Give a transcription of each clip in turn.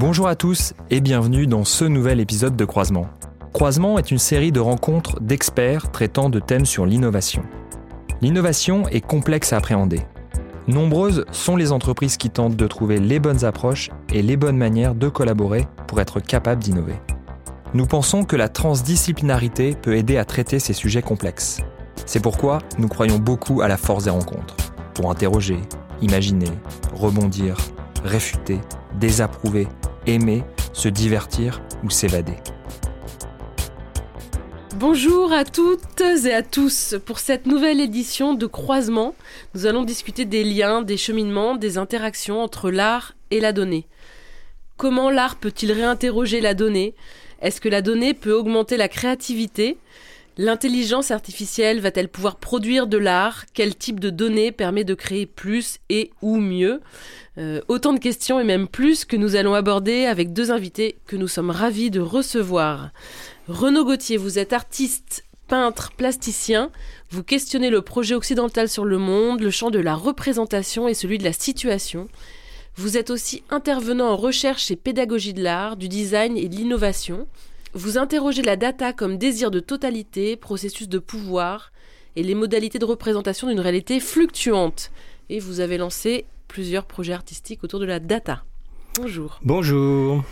Bonjour à tous et bienvenue dans ce nouvel épisode de Croisement. Croisement est une série de rencontres d'experts traitant de thèmes sur l'innovation. L'innovation est complexe à appréhender. Nombreuses sont les entreprises qui tentent de trouver les bonnes approches et les bonnes manières de collaborer pour être capables d'innover. Nous pensons que la transdisciplinarité peut aider à traiter ces sujets complexes. C'est pourquoi nous croyons beaucoup à la force des rencontres, pour interroger, imaginer, rebondir, réfuter, désapprouver, aimer, se divertir ou s'évader. Bonjour à toutes et à tous. Pour cette nouvelle édition de Croisement, nous allons discuter des liens, des cheminements, des interactions entre l'art et la donnée. Comment l'art peut-il réinterroger la donnée? Est-ce que la donnée peut augmenter la créativité? L'intelligence artificielle va-t-elle pouvoir produire de l'art? Quel type de données permet de créer plus et ou mieux? Euh, Autant de questions et même plus que nous allons aborder avec deux invités que nous sommes ravis de recevoir. Renaud Gauthier, vous êtes artiste, peintre, plasticien. Vous questionnez le projet occidental sur le monde, le champ de la représentation et celui de la situation. Vous êtes aussi intervenant en recherche et pédagogie de l'art, du design et de l'innovation. Vous interrogez la data comme désir de totalité, processus de pouvoir et les modalités de représentation d'une réalité fluctuante. Et vous avez lancé plusieurs projets artistiques autour de la data. Bonjour. Bonjour.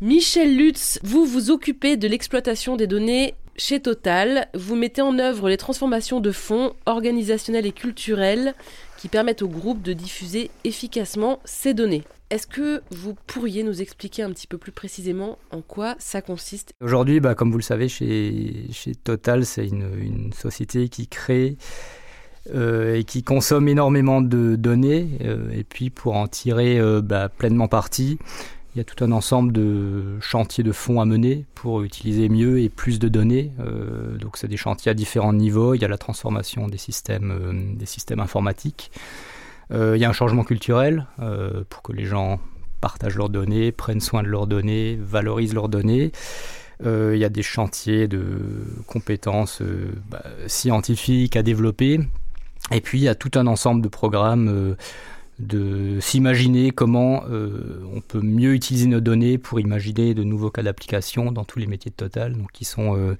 Michel Lutz, vous vous occupez de l'exploitation des données chez Total. Vous mettez en œuvre les transformations de fonds organisationnels et culturels qui permettent au groupe de diffuser efficacement ces données. Est-ce que vous pourriez nous expliquer un petit peu plus précisément en quoi ça consiste Aujourd'hui, bah, comme vous le savez, chez, Total, c'est une, société qui crée euh, et qui consomme énormément de données. Euh, et puis pour en tirer euh, bah, pleinement parti, il y a tout un ensemble de chantiers de fonds à mener pour utiliser mieux et plus de données. Donc c'est des chantiers à différents niveaux. Il y a la transformation des systèmes, des systèmes informatiques. Euh, il y a un changement culturel euh, pour que les gens partagent leurs données, prennent soin de leurs données, valorisent leurs données. Euh, il y a des chantiers de compétences bah, scientifiques à développer. Et puis il y a tout un ensemble de programmes de s'imaginer comment on peut mieux utiliser nos données pour imaginer de nouveaux cas d'application dans tous les métiers de Total, donc qui sont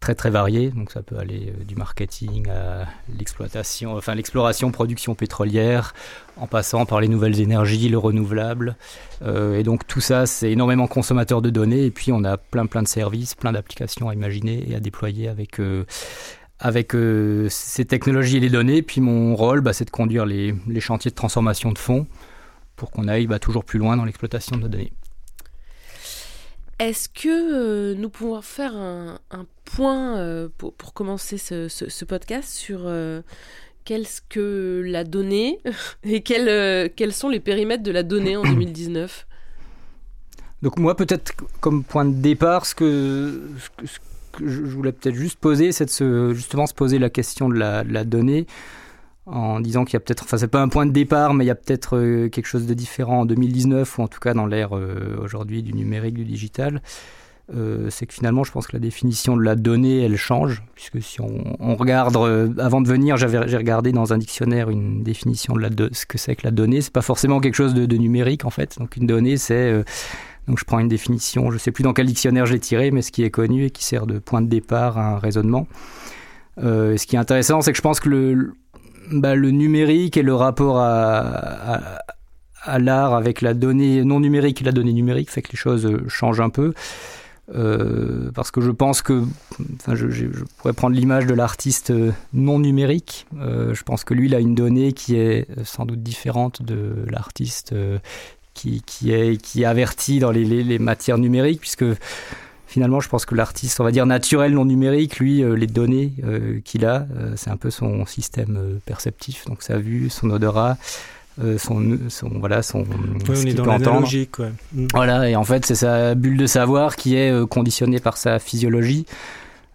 très très variés. Donc ça peut aller euh, du marketing à l'exploitation, enfin l'exploration, production pétrolière, en passant par les nouvelles énergies, le renouvelable. Euh, et donc tout ça, c'est énormément consommateur de données. Et puis on a plein plein de services, plein d'applications à imaginer et à déployer avec euh, avec ces technologies et les données. Puis mon rôle, bah, c'est de conduire les, les, chantiers de transformation de fonds pour qu'on aille bah, toujours plus loin dans l'exploitation de nos données. Est-ce que nous pouvons faire un point euh, pour, commencer ce, podcast sur euh, qu'est-ce que la donnée et quel, euh, quels sont les périmètres de la donnée en 2019 Donc moi peut-être comme point de départ ce que, je voulais peut-être juste poser, c'est justement se poser la question de la, de la donnée en disant qu'il y a peut-être, enfin c'est pas un point de départ, mais il y a peut-être quelque chose de différent en 2019 ou en tout cas dans l'ère aujourd'hui du numérique, du digital. Euh, c'est que finalement, je pense que la définition de la donnée, elle change, puisque si on, regarde, euh, avant de venir, j'avais j'ai regardé dans un dictionnaire une définition de la ce que c'est que la donnée. C'est pas forcément quelque chose de, numérique en fait. Donc une donnée, c'est euh, donc je prends une définition, je sais plus dans quel dictionnaire je l'ai tiré, mais ce qui est connu et qui sert de point de départ à un raisonnement. Ce qui est intéressant, c'est que je pense que le, bah, le numérique et le rapport à, à, à l'art avec la donnée non numérique et la donnée numérique fait que les choses changent un peu. Euh, parce que je pense que, enfin, je, pourrais prendre l'image de l'artiste non numérique. Euh, je pense que lui, il a une donnée qui est sans doute différente de l'artiste euh, qui, qui, est, qui est averti dans les, les, matières numériques, puisque finalement, je pense que l'artiste, on va dire naturel, non numérique, lui, euh, les données euh, qu'il a, euh, c'est un peu son système euh, perceptif, donc sa vue, son odorat. Euh, son, son, voilà, son, oui, on est dans l'analogique. Ouais. Mmh. Voilà, et en fait, c'est sa bulle de savoir qui est euh, conditionnée par sa physiologie.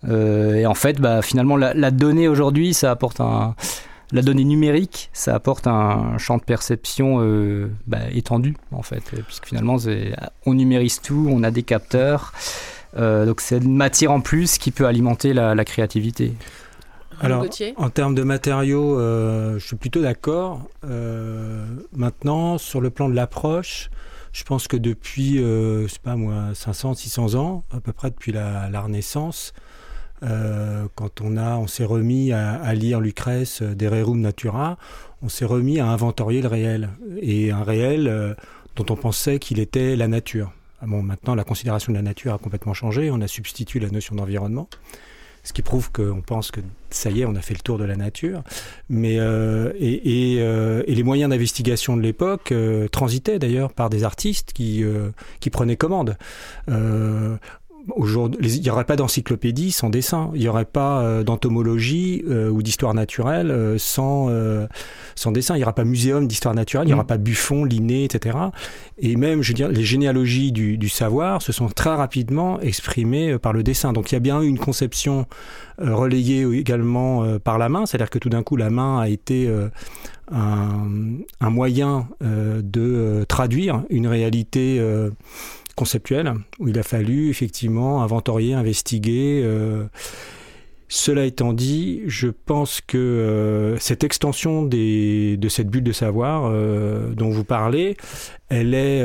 Euh, et en fait, bah, finalement, la, la donnée aujourd'hui, ça apporte un. La donnée numérique, ça apporte un champ de perception euh, bah, étendu, en fait, puisque finalement, on numérise tout, on a des capteurs. Euh, donc, c'est une matière en plus qui peut alimenter la, la créativité. Alors, en termes de matériaux, je suis plutôt d'accord. maintenant, sur le plan de l'approche, je pense que depuis, je sais pas moi, 500, 600 ans, à peu près depuis la, Renaissance, quand on a, on s'est remis à, lire Lucrèce, De Rerum Natura, on s'est remis à inventorier le réel et un réel dont on pensait qu'il était la nature. Bon, maintenant, la considération de la nature a complètement changé. On a substitué la notion d'environnement, ce qui prouve qu'on pense que ça y est, on a fait le tour de la nature. Mais euh, et, euh, et, les moyens d'investigation de l'époque euh, transitaient d'ailleurs par des artistes qui qui prenaient commande il n'y aurait pas d'encyclopédie sans dessin, il n'y aurait pas euh, d'entomologie euh, ou d'histoire naturelle euh, sans, sans dessin, il n'y aura pas muséum d'histoire naturelle, il n'y aura mm. pas Buffon, Linné, etc. Et même, je veux dire, les généalogies du, du savoir se sont très rapidement exprimées par le dessin. Donc il y a bien eu une conception relayée également par la main, c'est-à-dire que tout d'un coup la main a été un, un, moyen de traduire une réalité conceptuel, où il a fallu effectivement inventorier, investiguer. Euh, cela étant dit, je pense que euh, cette extension de cette bulle de savoir euh, dont vous parlez, elle est,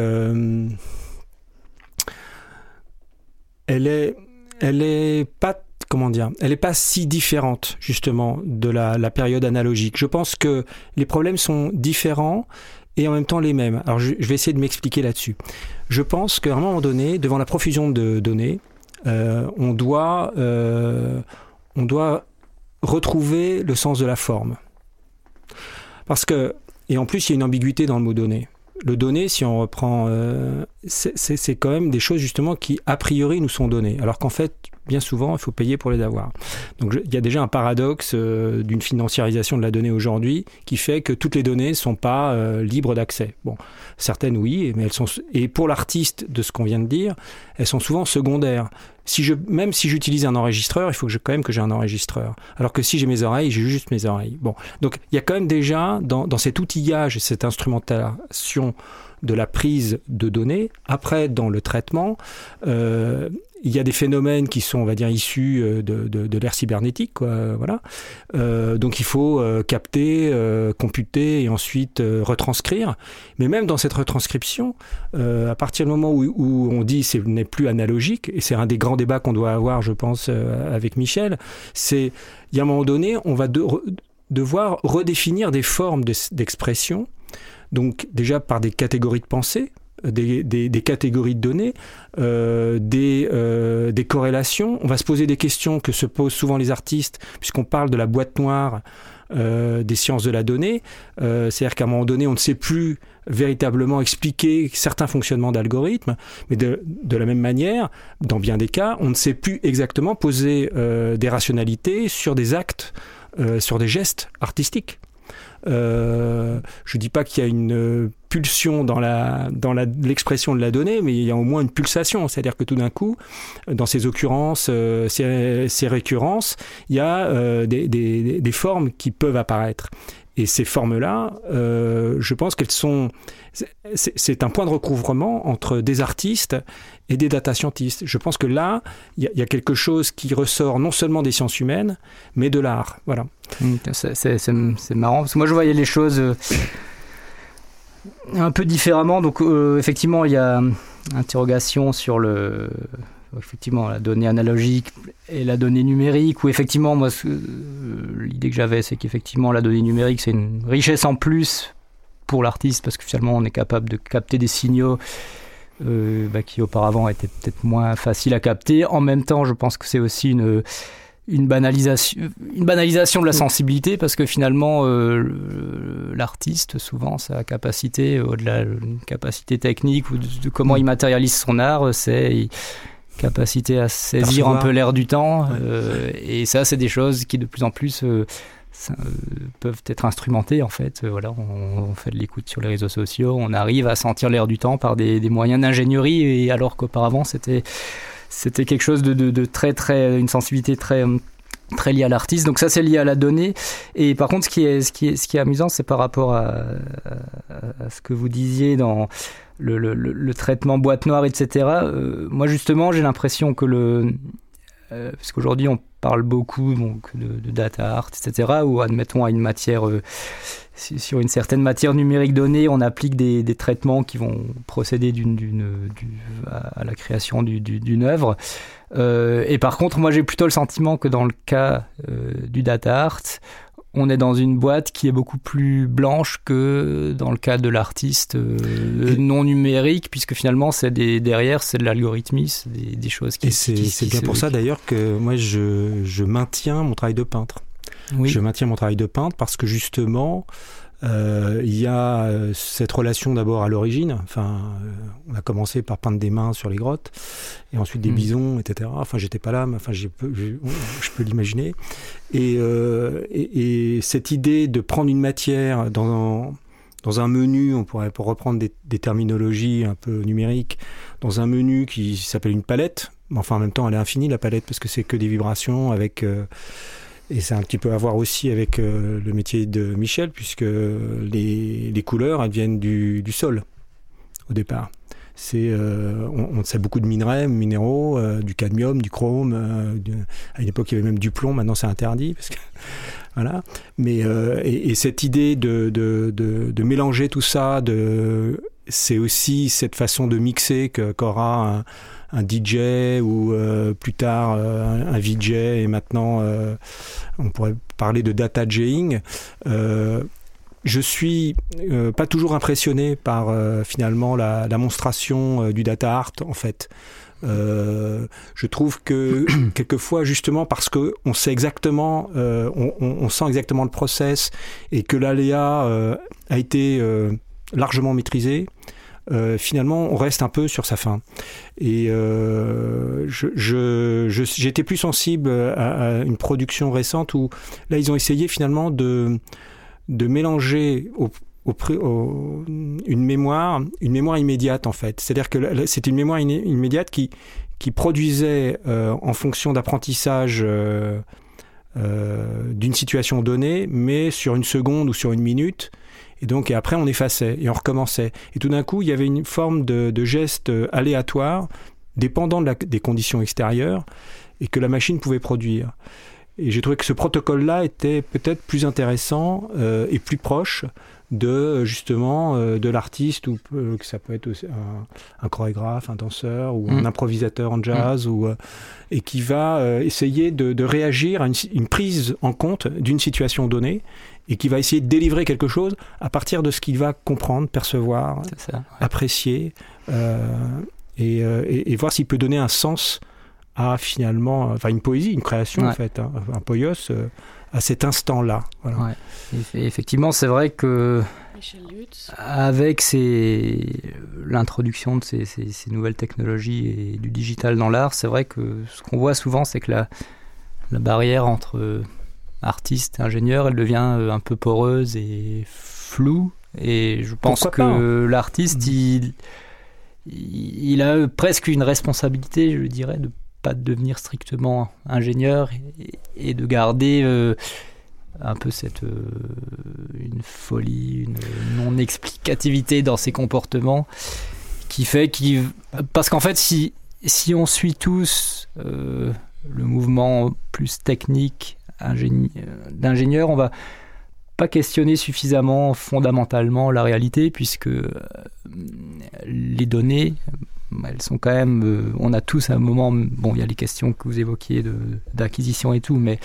elle est, elle est pas elle n'est pas si différente justement de la, période analogique. Je pense que les problèmes sont différents et en même temps les mêmes. Alors je, vais essayer de m'expliquer là-dessus. Je pense qu'à un moment donné, devant la profusion de données, euh, on, doit, euh, on doit retrouver le sens de la forme. Parce que, et en plus, il y a une ambiguïté dans le mot données. Le donné, si on reprend, euh, c'est quand même des choses justement qui, a priori, nous sont données. Alors qu'en fait, bien souvent, il faut payer pour les avoir. Donc il y a déjà un paradoxe euh, d'une financiarisation de la donnée aujourd'hui qui fait que toutes les données ne sont pas euh, libres d'accès. Bon, certaines oui, mais elles sont et pour l'artiste de ce qu'on vient de dire, elles sont souvent secondaires. Si je, même si j'utilise un enregistreur, il faut que je, quand même que j'ai un enregistreur. Alors que si j'ai mes oreilles, j'ai juste mes oreilles. Bon, donc il y a quand même déjà dans, dans cet outillage et cette instrumentation de la prise de données, après dans le traitement, euh, il y a des phénomènes qui sont, on va dire, issus euh, de, de, l'ère cybernétique, quoi, voilà. Euh, donc il faut euh, capter, euh, computer et ensuite retranscrire. Mais même dans cette retranscription, à partir du moment où, où on dit ce n'est plus analogique, et c'est un des grands débats qu'on doit avoir, je pense, avec Michel, c'est il y a un moment donné, on va devoir redéfinir des formes d'expression. donc déjà par des catégories de pensée, des, catégories de données, euh, des, euh, des corrélations. On va se poser des questions que se posent souvent les artistes, puisqu'on parle de la boîte noire euh, des sciences de la donnée. C'est-à-dire qu'à un moment donné, on ne sait plus véritablement expliquer certains fonctionnements d'algorithmes, mais de, la même manière, dans bien des cas, on ne sait plus exactement poser des rationalités sur des actes, sur des gestes artistiques. Je dis pas qu'il y a une pulsion dans la dans l'expression de la donnée, mais il y a au moins une pulsation, c'est-à-dire que tout d'un coup, dans ces occurrences, euh, ces, ces, récurrences, il y a euh, des, des, des, formes qui peuvent apparaître. Et ces formes-là, euh, je pense qu'elles sont. C'est un point de recouvrement entre des artistes et des data scientists. Je pense que là, il y, y, a quelque chose qui ressort non seulement des sciences humaines, mais de l'art. Voilà. Mmh, c'est marrant, parce que moi je voyais les choses un peu différemment. Donc, euh, effectivement, il y a interrogation sur le effectivement la donnée analogique et la donnée numérique, où effectivement, moi, euh, l'idée que j'avais, c'est qu'effectivement, la donnée numérique, c'est une richesse en plus pour l'artiste, parce que finalement, on est capable de capter des signaux euh, bah, qui auparavant étaient peut-être moins faciles à capter. En même temps, je pense que c'est aussi une une banalisation, une banalisation de la sensibilité parce que finalement euh, l'artiste souvent sa capacité au-delà d'une capacité technique ou de, comment il matérialise son art c'est capacité à saisir un peu l'air du temps. Euh, et ça, c'est des choses qui de plus en plus euh, peuvent être instrumentées. En fait, voilà, on, fait de l'écoute sur les réseaux sociaux, on arrive à sentir l'air du temps par des, moyens d'ingénierie, et alors qu'auparavant, c'était c'était quelque chose de, très très une sensibilité très très liée à l'artiste. Donc ça, c'est lié à la donnée. Et par contre, ce qui est, ce qui est, ce qui est amusant, c'est par rapport à, ce que vous disiez dans le, traitement boîte noire, etc. Euh, moi, justement, j'ai l'impression que le, euh, parce qu'aujourd'hui on parle beaucoup donc, de, data art, etc., où admettons à une matière, euh, sur une certaine matière numérique donnée, on applique des, traitements qui vont procéder d'une, à la création d'une œuvre. Euh, et par contre, moi j'ai plutôt le sentiment que dans le cas du data art, on est dans une boîte qui est beaucoup plus blanche que dans le cas de l'artiste euh, non numérique, puisque finalement, c'est des, derrière, c'est de l'algorithmisme, des, des, choses qui. Et c'est bien pour ça d'ailleurs que moi, je, je, maintiens mon travail de peintre. Oui. Je maintiens mon travail de peintre parce que justement, euh, il y a euh, cette relation d'abord à l'origine. Enfin, euh, on a commencé par peindre des mains sur les grottes, et ensuite des mm. bisons, etc. Enfin, j'étais pas là, mais enfin, je peux, l'imaginer. Et, et, et, cette idée de prendre une matière dans un, dans un menu, on pourrait pour reprendre des, des, terminologies un peu numériques, dans un menu qui s'appelle une palette. Mais enfin, en même temps, elle est infinie la palette parce que c'est que des vibrations avec et c'est un petit peu à voir aussi avec euh, le métier de Michel, puisque les, couleurs, viennent du, sol au départ. C'est, euh, on, sait beaucoup de minerais, minéraux, euh, du cadmium, du chrome. à une époque, il y avait même du plomb. Maintenant, c'est interdit voilà. Mais et, et, cette idée de, mélanger tout ça, c'est aussi cette façon de mixer que qu'aura un DJ ou euh, plus tard euh, un, VJ et maintenant euh, on pourrait parler de data jaying. je suis pas toujours impressionné par finalement la, la monstration du data art en fait. Euh, je trouve que quelquefois, justement, parce que on sait exactement, euh, on, on, sent exactement le process et que l'aléa euh, a été largement maîtrisé, euh, finalement, on reste un peu sur sa fin. Et euh, j'étais plus sensible à, une production récente où là, ils ont essayé finalement de, de mélanger une mémoire, une mémoire immédiate en fait. C'est-à-dire que c'est une mémoire immédiate qui, qui produisait euh, en fonction d'apprentissage d'une situation donnée, mais sur une seconde ou sur une minute, et donc, et après, on effaçait et on recommençait. Et tout d'un coup, il y avait une forme de, de geste aléatoire, dépendant de la, des conditions extérieures, et que la machine pouvait produire. Et j'ai trouvé que ce protocole-là était peut-être plus intéressant euh, et plus proche de justement euh, de l'artiste ou euh, que ça peut être aussi un, un, chorégraphe, un danseur ou un mm. improvisateur en jazz mm. ou et qui va essayer de, de, réagir à une, une, prise en compte d'une situation donnée et qui va essayer de délivrer quelque chose à partir de ce qu'il va comprendre, percevoir, apprécier euh, euh, et, et, voir s'il peut donner un sens à finalement, enfin une poésie, une création en fait, hein, un poios euh, à cet instant-là. Voilà. effectivement, c'est vrai que avec l'introduction de ces, ces, ces, nouvelles technologies et du digital dans l'art, c'est vrai que ce qu'on voit souvent, c'est que la, la barrière entre artiste, ingénieur, elle devient euh, un peu poreuse et floue. Et je pense que hein. l'artiste, mm. il, il a presque une responsabilité, je dirais, de pas devenir strictement ingénieur et, de garder euh, un peu cette euh, une folie, une non-explicativité dans ses comportements qui fait qu'il parce qu'en fait si si on suit tous le mouvement plus technique d'ingénieur, on va pas questionner suffisamment fondamentalement la réalité puisque euh, les données elles sont quand même euh, on a tous à un moment bon il y a les questions que vous évoquiez d'acquisition et tout mais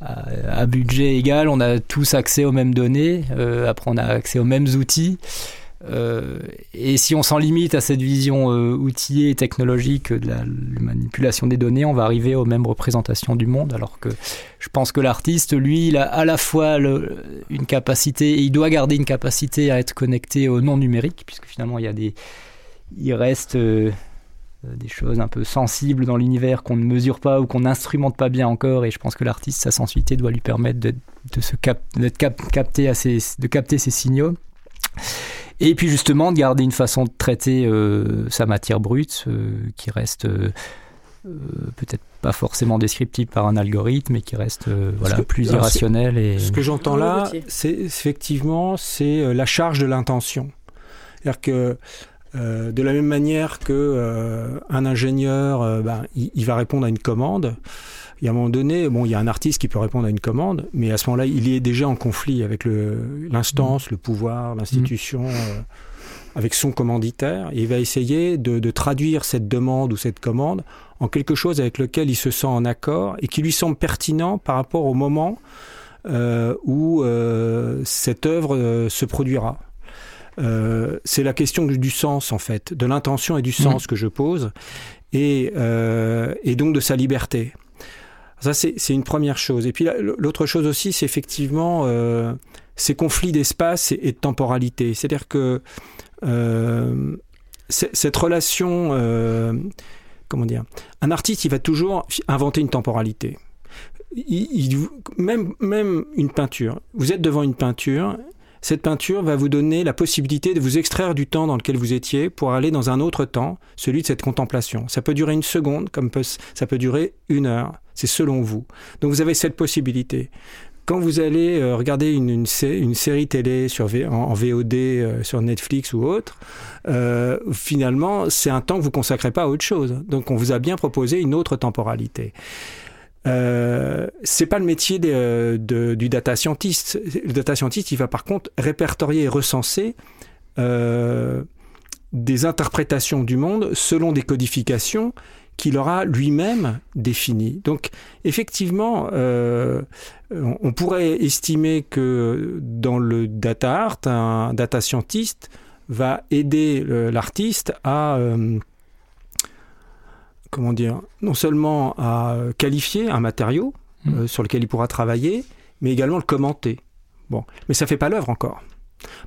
à, budget égal on a tous accès aux mêmes données euh, après on a accès aux mêmes outils euh, et si on s'en limite à cette vision euh, outillée et technologique de la, manipulation des données, on va arriver aux mêmes représentations du monde. Alors que je pense que l'artiste, lui, il a à la fois une capacité, et il doit garder une capacité à être connecté au non numérique, puisque finalement il y a des, il reste euh, des choses un peu sensibles dans l'univers qu'on ne mesure pas ou qu'on n'instrumente pas bien encore. Et je pense que l'artiste, sa sensibilité doit lui permettre de, se cap, capter de capter ces signaux. Et puis justement de garder une façon de traiter euh, sa matière brute euh, qui reste euh, peut-être pas forcément descriptible par un algorithme, mais qui reste voilà, plus irrationnel. Et... Ce que j'entends là, c'est effectivement c'est la charge de l'intention. C'est-à-dire que Euh, de la même manière que euh, un ingénieur, euh, ben, il, il, va répondre à une commande. Il y a un moment donné, bon, il y a un artiste qui peut répondre à une commande, mais à ce moment-là, il est déjà en conflit avec l'instance, le, le, pouvoir, l'institution, mmh. avec son commanditaire. Et il va essayer de, de, traduire cette demande ou cette commande en quelque chose avec lequel il se sent en accord et qui lui semble pertinent par rapport au moment où cette œuvre se produira. Euh, c'est la question du, du, sens en fait, de l'intention et du sens mmh. que je pose, et, euh, et, donc de sa liberté. Ça, c'est une première chose. Et puis l'autre chose aussi, c'est effectivement euh, ces conflits d'espace et, de temporalité. C'est-à-dire que euh, cette relation, euh, comment dire, un artiste, il va toujours inventer une temporalité. Même, une peinture. Vous êtes devant une peinture cette peinture va vous donner la possibilité de vous extraire du temps dans lequel vous étiez pour aller dans un autre temps, celui de cette contemplation. Ça peut durer une seconde, comme ça peut durer une heure. C'est selon vous. Donc vous avez cette possibilité. Quand vous allez euh, regarder une, série télé en, VOD euh, sur Netflix ou autre, euh, finalement, c'est un temps que vous consacrez pas à autre chose. Donc on vous a bien proposé une autre temporalité. Euh, c'est pas le métier du data scientist. Le data scientist, il va par contre répertorier et recenser des interprétations du monde selon des codifications qu'il aura lui-même définies. Donc, effectivement, euh, on pourrait estimer que dans le data art, un data scientist va aider l'artiste à euh, comment dire, non seulement à qualifier un matériau mmh. euh, sur lequel il pourra travailler, mais également le commenter. Bon, mais ça fait pas l'œuvre encore.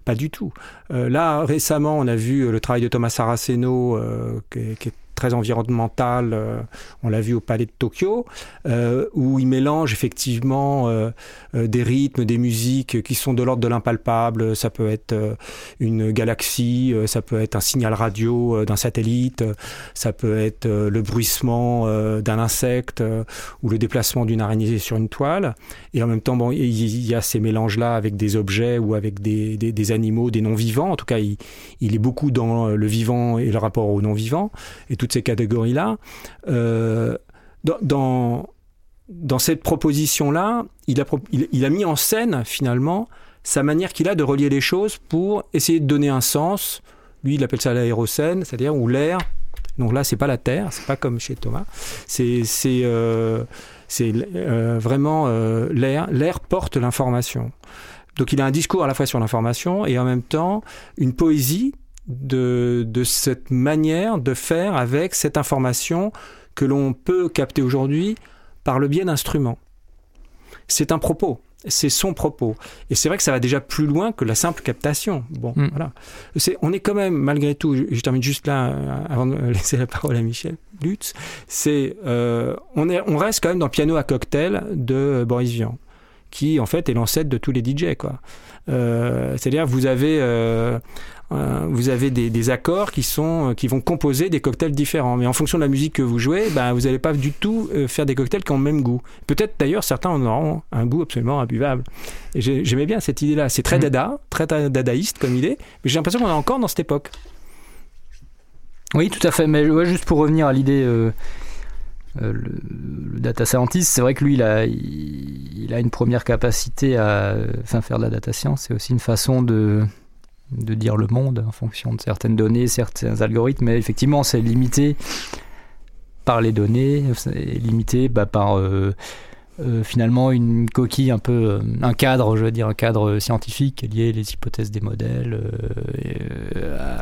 Pas du tout. Euh, là, récemment, on a vu le travail de Thomas Saraceno, euh, qui, qui, est très environnemental, euh, on l'a vu au Palais de Tokyo, euh, où il mélange effectivement euh, des rythmes, des musiques qui sont de l'ordre de l'impalpable. Ça peut être une galaxie, ça peut être un signal radio d'un satellite, ça peut être le bruissement d'un insecte ou le déplacement d'une araignée sur une toile. Et en même temps, bon, il y a ces mélanges-là avec des objets ou avec des animaux, des non-vivants. En tout cas, il, il, est beaucoup dans le vivant et le rapport au non-vivant. Et tout ces catégories-là. Euh, dans, dans cette proposition-là, il a, il, a mis en scène finalement sa manière qu'il a de relier les choses pour essayer de donner un sens. Lui, il appelle ça l'aérocène, c'est-à-dire où l'air. Donc là, c'est pas la terre, c'est pas comme chez Thomas. C'est c'est euh, euh, vraiment l'air. L'air porte l'information. Donc il a un discours à la fois sur l'information et en même temps une poésie de, de cette manière de faire avec cette information que l'on peut capter aujourd'hui par le biais d'instruments. C'est un propos, c'est son propos. Et c'est vrai que ça va déjà plus loin que la simple captation. Bon, mm. voilà. On est quand même, malgré tout, je termine juste là, euh, avant de laisser la parole à Michel Lutz, c'est, euh, on, est, on reste quand même dans le piano à cocktail de Boris Vian, qui en fait est l'ancêtre de tous les DJ, quoi. Euh, c'est-à-dire, vous avez euh, euh, vous avez des, des, accords qui sont qui vont composer des cocktails différents. Mais en fonction de la musique que vous jouez, ben, vous n'allez pas du tout euh, faire des cocktails qui ont le même goût. Peut-être d'ailleurs certains en auront un goût absolument imbuvable. J'aimais bien cette idée-là. C'est très mmh. dada, très dadaïste comme idée, mais j'ai l'impression qu'on est encore dans cette époque. Oui, tout à fait. Mais ouais, juste pour revenir à l'idée. Euh... Euh, le, le, data scientist, c'est vrai que lui, il a, il, il, a une première capacité à enfin, faire de la data science. C'est aussi une façon de, de dire le monde en fonction de certaines données, certains algorithmes, mais effectivement c'est limité par les données, c'est limité bah, par euh, euh, finalement une coquille un peu, euh, un cadre, je veux dire un cadre scientifique lié les hypothèses des modèles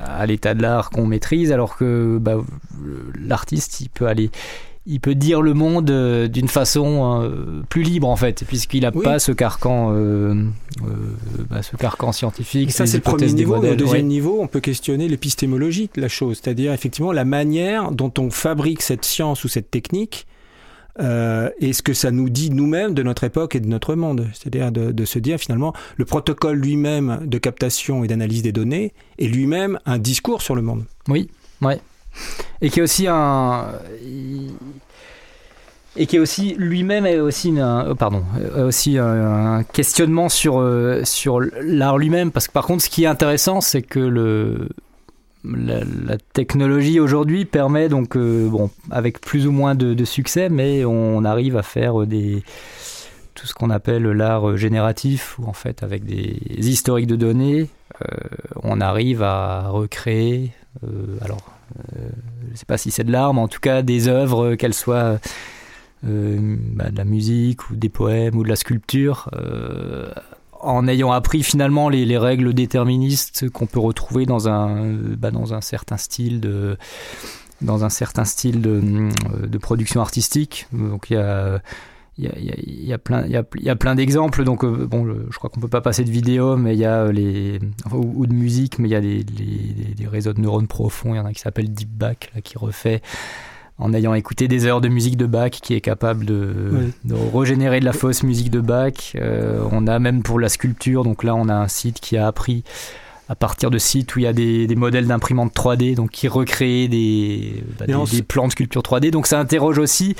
à l'état de l'art qu'on maîtrise, alors que bah, l'artiste il peut aller il peut dire le monde euh, d'une façon euh, plus libre en fait, puisqu'il n'a oui. pas ce carcan, euh, bah, ce carcan scientifique. Et ça c'est le premier niveau. Au deuxième ouais. niveau, on peut questionner l'épistémologie de la chose, c'est-à-dire effectivement la manière dont on fabrique cette science ou cette technique. Et ce que ça nous dit nous-mêmes de notre époque et de notre monde. C'est-à-dire de, de, se dire finalement, le protocole lui-même de captation et d'analyse des données est lui-même un discours sur le monde. Oui, ouais et qui est aussi un et qui est aussi lui-même est aussi une, pardon aussi un, questionnement sur sur l'art lui-même. Parce que par contre ce qui est intéressant c'est que le la, technologie aujourd'hui permet donc, bon, avec plus ou moins de, succès, mais on arrive à faire des tout ce qu'on appelle l'art génératif, où en fait, avec des historiques de données, on arrive à recréer, alors, je ne sais pas si c'est de l'art, mais en tout cas des œuvres, qu'elles soient euh, bah, de la musique ou des poèmes ou de la sculpture, euh, en ayant appris finalement les, les règles déterministes qu'on peut retrouver dans un, bah, dans un certain style de dans un certain style de production artistique. Donc il y a il y, a, il y a, plein, il y a, il y a plein d'exemples. Donc, euh, bon, je crois qu'on peut pas passer de vidéo, mais il y a les, ou, de musique, mais il y a des, des, réseaux de neurones profonds. Il y en a qui s'appelle Deepback, là, qui refait en ayant écouté des heures de musique de Bach, qui est capable de, de régénérer de la fausse musique de Bach. Euh, on a même pour la sculpture, donc là on a un site qui a appris à partir de sites où il y a des, des modèles d'imprimantes 3D, donc qui recréent des, bah, des, plans de sculpture 3D. Donc ça interroge aussi.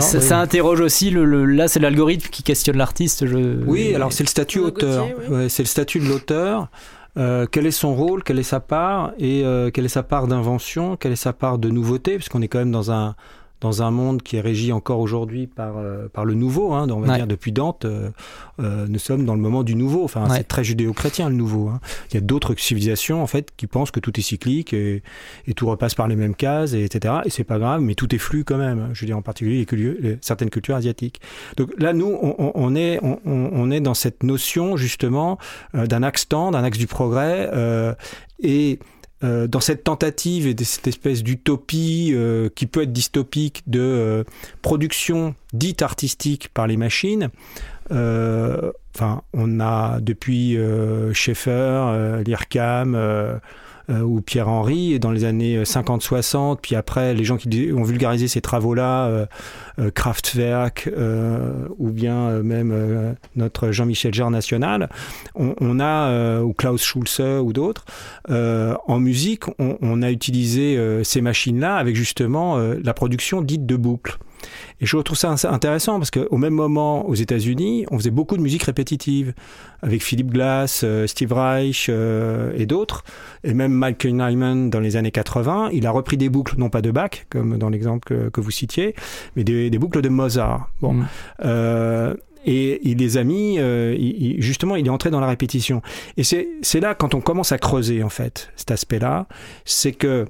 Ça, interroge aussi le, là c'est l'algorithme qui questionne l'artiste. Je... Oui, alors c'est le statut auteur. c'est le statut de l'auteur. Euh, quel est son rôle, quelle est sa part, et euh, quelle est sa part d'invention, quelle est sa part de nouveauté, puisqu'on est quand même dans un, dans un monde qui est régi encore aujourd'hui par, euh, par le nouveau, hein, on va dire depuis Dante, euh, euh, nous sommes dans le moment du nouveau. Enfin, c'est très judéo-chrétien le nouveau. Hein. Il y a d'autres civilisations en fait qui pensent que tout est cyclique et, et tout repasse par les mêmes cases, et, etc. Et c'est pas grave, mais tout est flux quand même. Je veux dire en particulier les, certaines cultures asiatiques. Donc là, nous, on, on est, on, on, est dans cette notion justement d'un axe temps, d'un axe du progrès et euh, dans cette tentative et cette espèce d'utopie euh, qui peut être dystopique de euh, production dite artistique par les machines, enfin, on a depuis Schaeffer, Lirkam, euh, ou Pierre Henry dans les années 50-60, euh, puis après les gens qui ont vulgarisé ces travaux-là, euh, Kraftwerk ou bien même notre Jean-Michel Jarre national, on, a ou Klaus Schulze ou d'autres en musique, on, a utilisé ces machines-là avec justement la production dite de boucles. Et je trouve ça intéressant parce qu'au même moment, aux États-Unis, on faisait beaucoup de musique répétitive avec Philip Glass, euh, Steve Reich euh, et d'autres. Et même Michael Nyman dans les années 80, il a repris des boucles, non pas de Bach, comme dans l'exemple que, vous citiez, mais des, boucles de Mozart. Bon. Mm. Euh, et il les a mis, justement, il est entré dans la répétition. Et c'est là, quand on commence à creuser, en fait, cet aspect-là, c'est que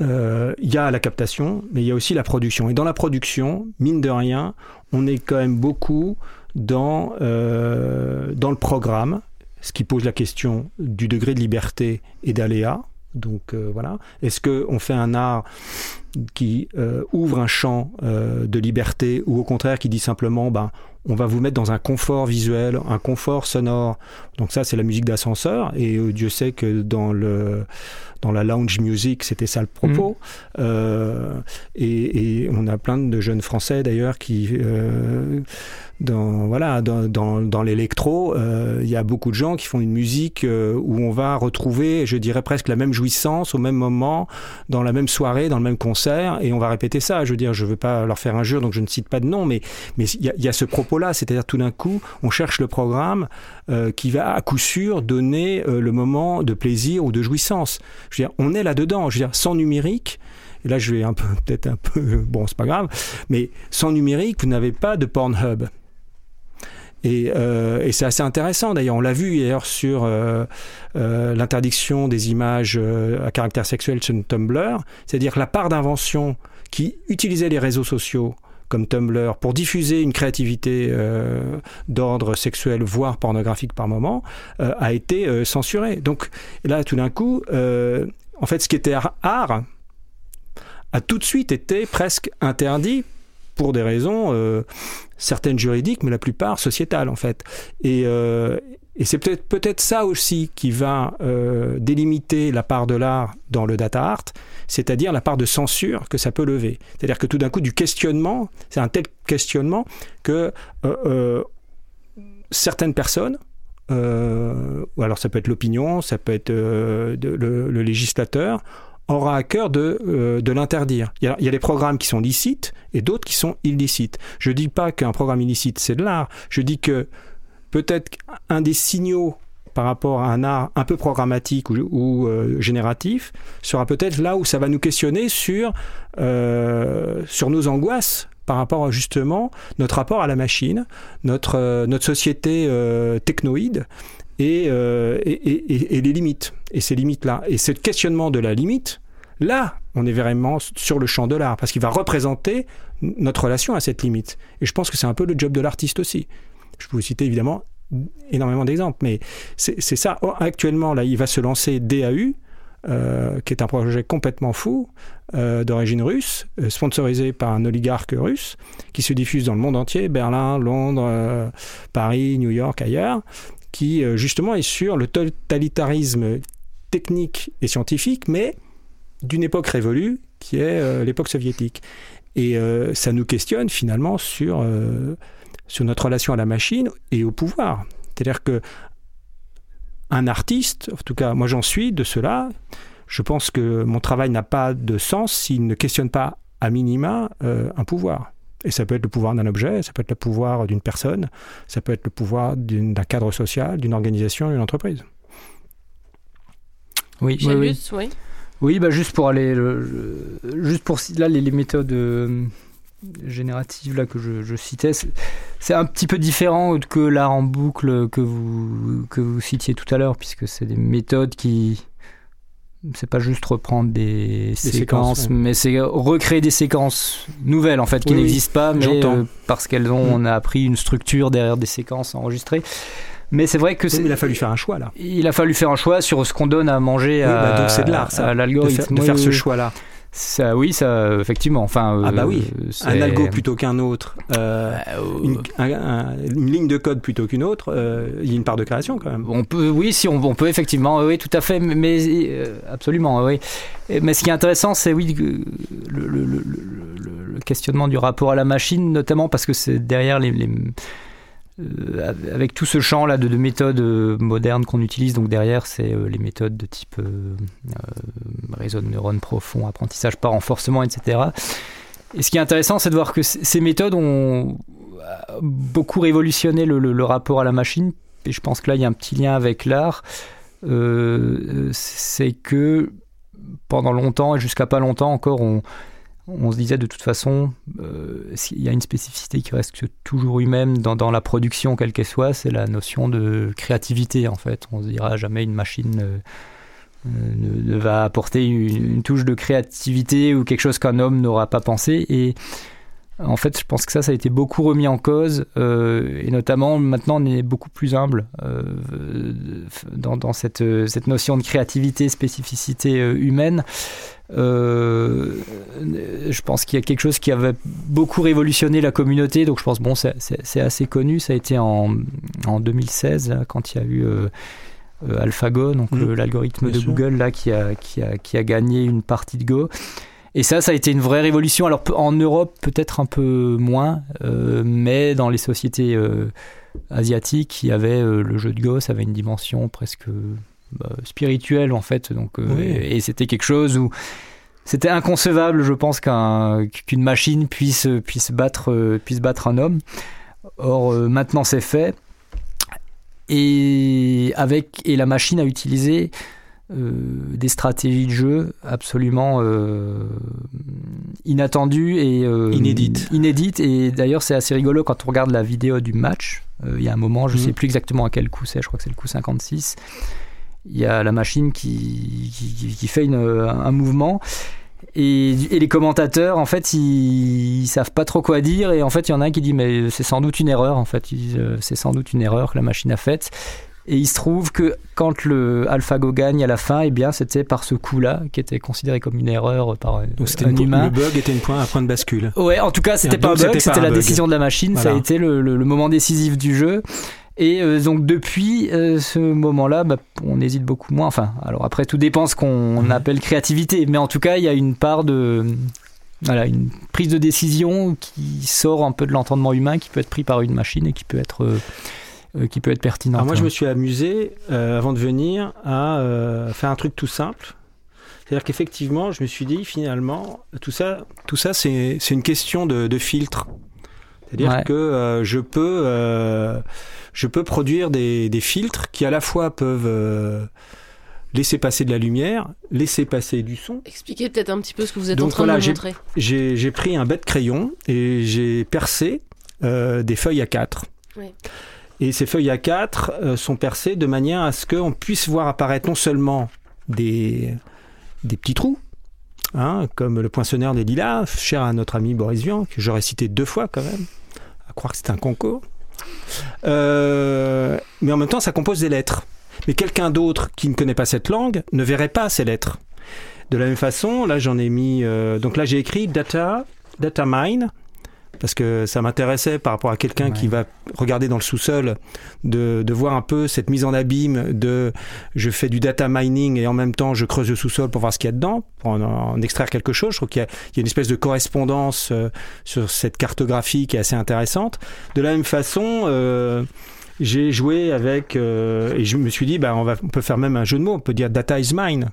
euh, il y a la captation, mais il y a aussi la production. Et dans la production, mine de rien, on est quand même beaucoup dans, euh, dans le programme, ce qui pose la question du degré de liberté et d'aléa. Donc euh, voilà, est-ce qu'on fait un art qui ouvre un champ de liberté ou au contraire qui dit simplement ben, on va vous mettre dans un confort visuel, un confort sonore. Donc ça, c'est la musique d'ascenseur. Et Dieu sait que dans le dans la lounge music, c'était ça le propos. Mm. Euh, et, on a plein de jeunes Français d'ailleurs qui, euh, dans voilà, dans, dans, dans l'électro, euh, il y a beaucoup de gens qui font une musique où on va retrouver, je dirais presque la même jouissance au même moment, dans la même soirée, dans le même concert, et on va répéter ça. Je veux dire, je veux pas leur faire injure, donc je ne cite pas de nom, mais mais il y a, y a, ce propos-là, c'est-à-dire tout d'un coup, on cherche le programme qui va à coup sûr donner le moment de plaisir ou de jouissance. Je veux dire, on est là-dedans. Je veux dire, sans numérique, et là je vais un peu, peut-être un peu, bon, c'est pas grave, mais sans numérique, vous n'avez pas de Pornhub. Et, euh, et c'est assez intéressant d'ailleurs. On l'a vu hier sur euh, euh, l'interdiction des images à caractère sexuel sur Tumblr. C'est-à-dire la part d'invention qui utilisait les réseaux sociaux comme Tumblr pour diffuser une créativité d'ordre sexuel, voire pornographique par moment, a été censurée. Donc là, tout d'un coup, en fait, ce qui était art a tout de suite été presque interdit pour des raisons certaines juridiques, mais la plupart sociétales en fait. Et, et c'est peut-être peut-être ça aussi qui va euh, délimiter la part de l'art dans le data art, c'est-à-dire la part de censure que ça peut lever. C'est-à-dire que tout d'un coup, du questionnement, c'est un tel questionnement que euh, euh, certaines personnes, ou alors ça peut être l'opinion, ça peut être le, législateur, aura à cœur de, de l'interdire. Il, y a des programmes qui sont licites et d'autres qui sont illicites. Je ne dis pas qu'un programme illicite, c'est de l'art. Je dis que peut-être un des signaux par rapport à un art un peu programmatique ou, euh, génératif sera peut-être là où ça va nous questionner sur, euh, sur nos angoisses par rapport à justement notre rapport à la machine, notre, euh, notre société technoïde et, et, les limites. Et ces limites-là. Et ce questionnement de la limite, là, on est vraiment sur le champ de l'art, parce qu'il va représenter notre relation à cette limite. Et je pense que c'est un peu le job de l'artiste aussi. Je peux vous citer évidemment énormément d'exemples, mais c'est ça. Oh, actuellement, là, il va se lancer DAU, euh, qui est un projet complètement fou, euh, d'origine russe, euh, sponsorisé par un oligarque russe, qui se diffuse dans le monde entier, Berlin, Londres, Paris, New York, ailleurs, qui justement est sur le totalitarisme technique et scientifique, mais d'une époque révolue, qui est l'époque soviétique. Et ça nous questionne finalement sur notre relation à la machine et au pouvoir. C'est-à-dire que un artiste, en tout cas moi j'en suis de cela, je pense que mon travail n'a pas de sens s'il ne questionne pas à minima euh, un pouvoir. Et ça peut être le pouvoir d'un objet, ça peut être le pouvoir d'une personne, ça peut être le pouvoir d'un cadre social, d'une organisation, d'une entreprise. Oui, oui, oui. oui. bah juste pour aller, juste pour là les, les méthodes euh, générative là que je, citais, c'est un petit peu différent que l'art en boucle que vous, que vous citiez tout à l'heure, puisque c'est des méthodes qui. C'est pas juste reprendre des, séquences, mais c'est recréer des séquences nouvelles en fait qui n'existent pas, mais euh, parce qu'elles ont, mm. on a appris une structure derrière des séquences enregistrées. Mais c'est vrai que il a fallu faire un choix là. Il a fallu faire un choix sur ce qu'on donne à manger bah, à, de l'algorithme de faire ce choix là. Ça, oui, ça, effectivement. Enfin, ah bah oui, euh, un algo plutôt qu'un autre, euh, bah, une, ligne de code plutôt qu'une autre, euh, il y a une part de création quand même. On peut, oui, si on, peut effectivement, oui, tout à fait, mais absolument, oui. Mais ce qui est intéressant, c'est oui le, le, questionnement du rapport à la machine, notamment parce que c'est derrière les euh, avec tout ce champ là de, méthodes euh, modernes qu'on utilise, donc derrière c'est euh, les méthodes de type réseau de neurones profonds, apprentissage par renforcement, etc. Et ce qui est intéressant, c'est de voir que ces méthodes ont beaucoup révolutionné le, rapport à la machine. Et je pense que là, il y a un petit lien avec l'art. c'est que pendant longtemps et jusqu'à pas longtemps encore, on, on se disait de toute façon, euh, il y a une spécificité qui reste toujours humaine dans, dans la production, quelle qu'elle soit, c'est la notion de créativité en fait. On se dira jamais une machine euh, ne, va apporter une, touche de créativité ou quelque chose qu'un homme n'aura pas pensé. Et en fait, je pense que ça, ça a été beaucoup remis en cause, euh, et notamment maintenant, on est beaucoup plus humble dans, dans cette, notion de créativité, spécificité humaine. Euh, je pense qu'il y a quelque chose qui avait beaucoup révolutionné la communauté. Donc je pense, bon, c'est assez connu. Ça a été en, en 2016, quand il y a eu euh, euh, AlphaGo, donc mmh. l'algorithme de Google, là, qui a, qui, a, qui a gagné une partie de Go. Et ça, ça a été une vraie révolution. Alors en Europe, peut-être un peu moins, mais dans les sociétés asiatiques, il y avait le jeu de Go, ça avait une dimension presque bah, spirituel en fait. Donc, euh, et, c'était quelque chose où c'était inconcevable, je pense, qu'une machine puisse, puisse, battre, euh, puisse battre un homme. Or, euh, maintenant, c'est fait. Et, avec, et la machine a utilisé des stratégies de jeu absolument inattendues et inédites. inédites. Et d'ailleurs, c'est assez rigolo quand on regarde la vidéo du match. Il y a un moment, je ne mhm. sais plus exactement à quel coup c'est, je crois que c'est le coup 56 il y a la machine qui, qui, fait une, un mouvement. Et, et, les commentateurs, en fait, ils, savent pas trop quoi dire. Et en fait, il y en a un qui dit, mais c'est sans doute une erreur. En fait, euh, c'est sans doute une erreur que la machine a faite. Et il se trouve que quand le AlphaGo gagne à la fin, eh bien, c'était par ce coup-là, qui était considéré comme une erreur par Donc un humain. Le bug était une point, un point de bascule. Ouais, en tout cas, c'était pas un bug, c'était la décision de la machine. Ça a été le, le, moment décisif du jeu. Et euh, donc depuis euh, ce moment-là, bah, on hésite beaucoup moins. Enfin, alors après tout dépend ce qu'on mhm. appelle créativité, mais en tout cas, il y a une part de voilà, une prise de décision qui sort un peu de l'entendement humain, qui peut être pris par une machine et qui peut être euh, qui peut être pertinente. moi, je me suis amusé avant de venir à faire un truc tout simple. C'est-à-dire qu'effectivement, je me suis dit finalement, tout ça, tout ça, c'est une question de, de filtre. C'est-à-dire Ouais. que euh, je peux euh, je peux produire des, des filtres qui à la fois peuvent euh, laisser passer de la lumière, laisser passer du son. Expliquez peut-être un petit peu ce que vous êtes Donc en train voilà, de montrer. J'ai j'ai pris un bête crayon et j'ai percé euh, des feuilles à 4. Oui. Et ces feuilles à 4 euh, sont percées de manière à ce qu'on puisse voir apparaître non seulement des, des petits trous, hein, comme le poinçonneur des lilas, cher à notre ami Boris Vian, que j'aurais cité deux fois quand même, à croire que c'est un concours. Euh, mais en même temps, ça compose des lettres. Mais quelqu'un d'autre qui ne connaît pas cette langue ne verrait pas ces lettres. De la même façon, là j'en ai mis. euh, donc là j'ai écrit data, data mine, parce que ça m'intéressait par rapport à quelqu'un Ouais. qui va regarder dans le sous-sol, de, de voir un peu cette mise en abîme de je fais du data mining et en même temps je creuse le sous-sol pour voir ce qu'il y a dedans, pour en, en extraire quelque chose. Je trouve qu'il y, a- il y a une espèce de correspondance euh, sur cette cartographie qui est assez intéressante. De la même façon. euh, j'ai joué avec euh, et je me suis dit bah on va on peut faire même un jeu de mots on peut dire data is mine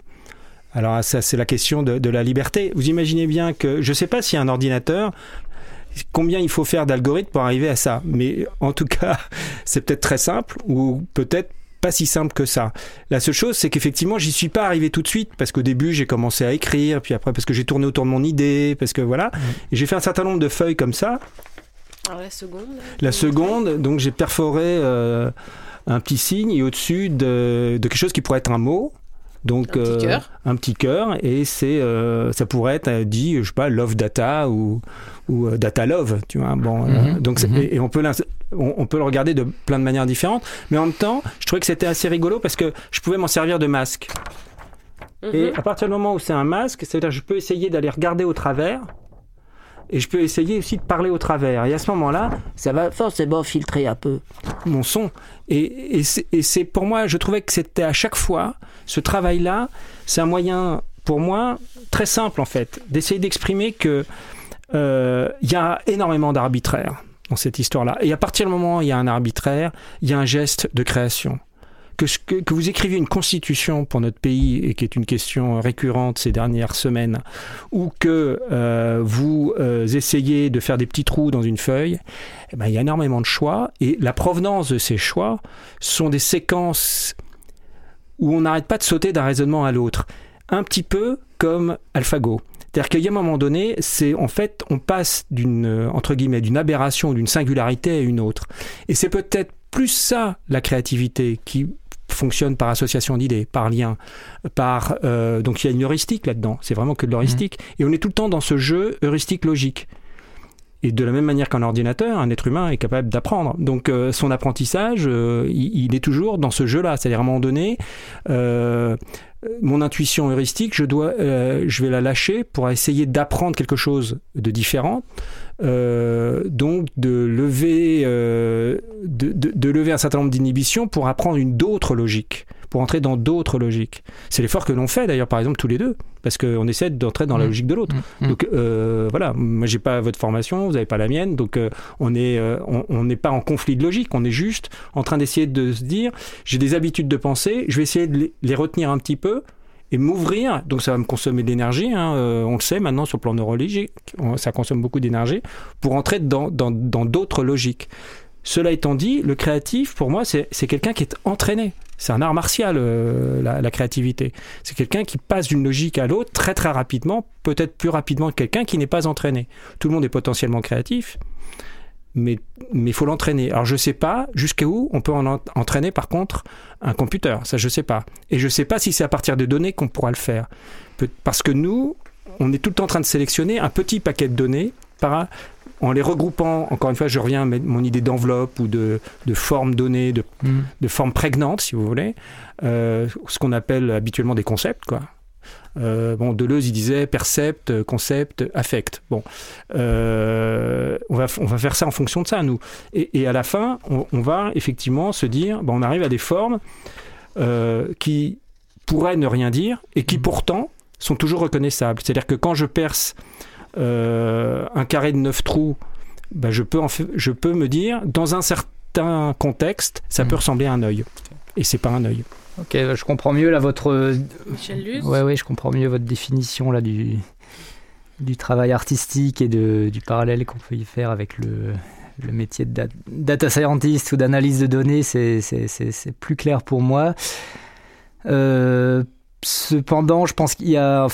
alors ça c'est la question de, de la liberté vous imaginez bien que je sais pas si un ordinateur combien il faut faire d'algorithmes pour arriver à ça mais en tout cas c'est peut-être très simple ou peut-être pas si simple que ça. La seule chose, c'est qu'effectivement, j'y suis pas arrivé tout de suite parce qu'au début, j'ai commencé à écrire, puis après, parce que j'ai tourné autour de mon idée, parce que voilà. J'ai fait un certain nombre de feuilles comme ça, Alors la seconde. la seconde, donc j'ai perforé euh, un petit signe et au-dessus de, de quelque chose qui pourrait être un mot. Donc Un petit euh, cœur. un petit cœur et c'est euh, ça pourrait être euh, dit je sais pas love data ou ou euh, data love tu vois bon euh, Mhm, donc mhm. et, et on peut on, on peut le regarder de plein de manières différentes mais en même temps je trouvais que c'était assez rigolo parce que je pouvais m'en servir de masque et Mhm. à partir du moment où c'est un masque, c'est-à-dire que je peux essayer d'aller regarder au travers et je peux essayer aussi de parler au travers. Et à ce moment-là, ça va forcément filtrer un peu mon son. Et, et c'est- et c'est pour moi, je trouvais que c'était à chaque fois, ce travail-là, c'est un moyen pour moi très simple en fait, d'essayer d'exprimer que euh, il y a énormément d'arbitraire dans cette histoire-là. Et à partir du moment où il y a un arbitraire, il y a un geste de création que, vous écriviez une constitution pour notre pays, et qui est une question récurrente ces dernières semaines, ou que euh, vous euh, essayez de faire des petits trous dans une feuille, eh ben, il y a énormément de choix, et la provenance de ces choix sont des séquences où on n'arrête pas de sauter d'un raisonnement à l'autre. Un petit peu comme AlphaGo. C'est-à-dire qu'il y a un moment donné, c'est en fait, on passe d'une euh, entre guillemets d'une aberration, d'une singularité à une autre. Et c'est peut-être plus ça la créativité qui fonctionne par association d'idées, par lien, par euh, donc il y a une heuristique là-dedans. C'est vraiment que de l'heuristique. Et on est tout le temps dans ce jeu heuristique logique. Et de la même manière qu'un ordinateur, un être humain est capable d'apprendre. Donc euh, son apprentissage, euh, il, il est toujours dans ce jeu-là. C'est-à-dire à un moment donné, euh, mon intuition heuristique, je dois, je vais la lâcher pour essayer d'apprendre quelque chose de différent. Euh, donc de lever, euh, de, de- de lever un certain nombre d'inhibitions pour apprendre une d'autres logiques, pour entrer dans d'autres logiques. C'est l'effort que l'on fait d'ailleurs, par exemple, tous les deux, parce qu'on essaie d'entrer dans la Mm. logique de l'autre. Mm. Donc euh, voilà, moi j'ai pas votre formation, vous n'avez pas la mienne, donc euh, on est, euh, on n'est pas en conflit de logique, on est juste en train d'essayer de se dire, j'ai des habitudes de pensée, je vais essayer de les retenir un petit peu et m'ouvrir. Donc ça va me consommer de hein, euh, on le sait maintenant sur le plan neurologique, ça consomme beaucoup d'énergie pour entrer dans dans dans d'autres logiques. Cela étant dit, le créatif, pour moi, c'est c'est quelqu'un qui est entraîné. C'est un art martial, euh, la, la créativité. C'est quelqu'un qui passe d'une logique à l'autre très très rapidement, peut-être plus rapidement que quelqu'un qui n'est pas entraîné. Tout le monde est potentiellement créatif, mais mais faut l'entraîner. Alors je sais pas jusqu'à où on peut en en- entraîner par contre un computer, ça je sais pas. Et je sais pas si c'est à partir des données qu'on pourra le faire. Parce que nous, on est tout le temps en train de sélectionner un petit paquet de données par en les regroupant, encore une fois, je reviens à mon idée d'enveloppe ou de, de forme donnée, de Mm. de forme prégnante, si vous voulez, euh, ce qu'on appelle habituellement des concepts, quoi. Euh, bon, Deleuze, il disait percept, concept, affect. Bon, euh, on, va, on va faire ça en fonction de ça, nous. Et, et à la fin, on, on va effectivement se dire, bon, on arrive à des formes euh, qui pourraient ne rien dire et qui pourtant sont toujours reconnaissables. C'est-à-dire que quand je perce un carré de neuf trous, ben, je, peux en fait- je peux me dire, dans un certain contexte, ça peut Mhm. ressembler à un œil. Et c'est pas un œil. Ok, je comprends mieux là votre. Michel Luz Ouais, ouais, je comprends mieux votre définition là du du travail artistique et de, du parallèle qu'on peut y faire avec le le métier de data scientist ou d'analyse de données, c'est plus clair pour moi. cependant, je pense qu'il y a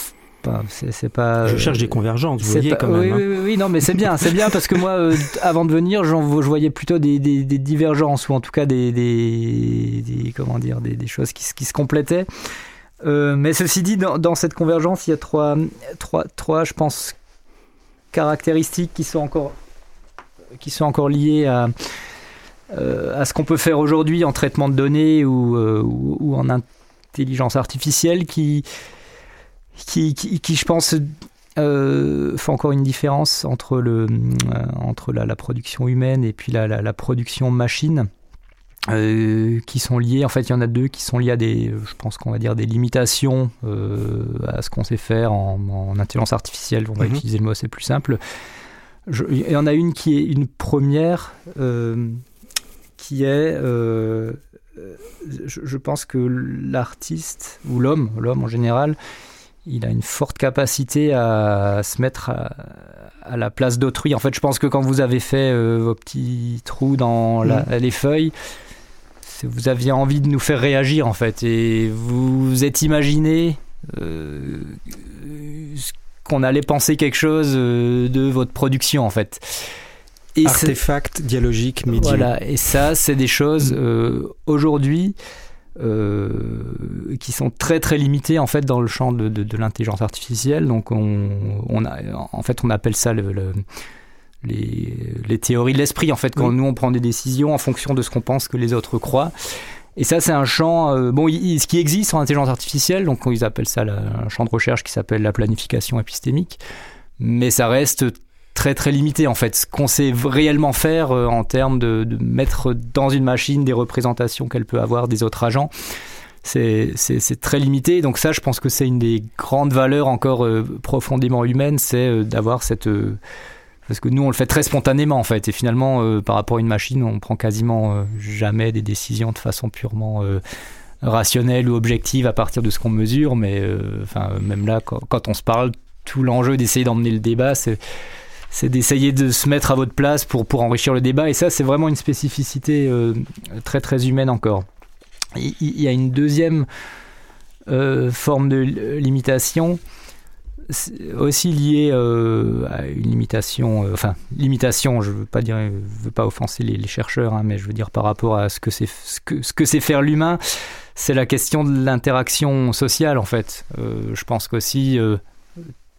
c'est pas. Je cherche des convergences, vous voyez quand même. Oui, hein. oui, oui, non, mais c'est bien, c'est bien parce que moi, avant de venir, je voyais plutôt des, des, divergences ou en tout cas des, des comment dire, des, choses qui, qui se complétaient. Euh, mais ceci dit, dans, cette convergence, il y a trois, trois, trois, je pense, caractéristiques qui sont encore, qui sont encore liées à, euh, à ce qu'on peut faire aujourd'hui en traitement de données ou, euh, ou, en intelligence artificielle qui, qui, qui, je pense, fait encore une différence entre, le, entre la, la, production humaine et puis la, la, la production machine. Euh, qui sont liés, en fait il y en a deux qui sont liés à des, je pense qu'on va dire des limitations euh, à ce qu'on sait faire en, intelligence artificielle, on va mhm. utiliser le mot c'est plus simple. il y en a une qui est une première, euh, qui est, je, pense que l'artiste, ou l'homme, l'homme en général, il a une forte capacité à se mettre à, à la place d'autrui. En fait, je pense que quand vous avez fait vos petits trous dans la, mhm. les feuilles, vous aviez envie de nous faire réagir en fait et vous vous êtes imaginé euh, qu'on allait penser quelque chose euh, de votre production en fait. Et Artefact dialogique média. Voilà, et ça c'est des choses euh, qui sont très très limitées en fait dans le champ de, de, l'intelligence artificielle. Donc on, on, a, en fait on appelle ça le les, théories de l'esprit, en fait, quand nous on prend des décisions en fonction de ce qu'on pense que les autres croient. Et ça, c'est un champ, euh, bon, ce qui existe en intelligence artificielle, donc ils appellent ça un champ de recherche qui s'appelle la planification épistémique, mais ça reste très très limité en fait. Ce qu'on sait réellement faire euh, en termes de, mettre dans une machine des représentations qu'elle peut avoir des autres agents, c'est très limité. Donc ça, je pense que c'est une des grandes valeurs encore euh, profondément humaines, c'est d'avoir cette parce que nous on le fait très spontanément en fait et finalement euh, par rapport à une machine on prend quasiment euh, jamais des décisions de façon purement euh, rationnelle ou objective à partir de ce qu'on mesure mais enfin même là quand, on se parle tout l'enjeu d'essayer d'emmener le débat c'est c'est d'essayer de se mettre à votre place pour, pour enrichir le débat. Et ça c'est vraiment une spécificité très très humaine encore. Il, y a une deuxième forme de limitation. Aussi lié euh, à une limitation, euh, enfin limitation, je veux veux pas offenser les, chercheurs, hein, mais je veux dire par rapport à ce que c'est ce que, ce que faire l'humain, c'est la question de l'interaction sociale en fait. Euh, je pense qu'aussi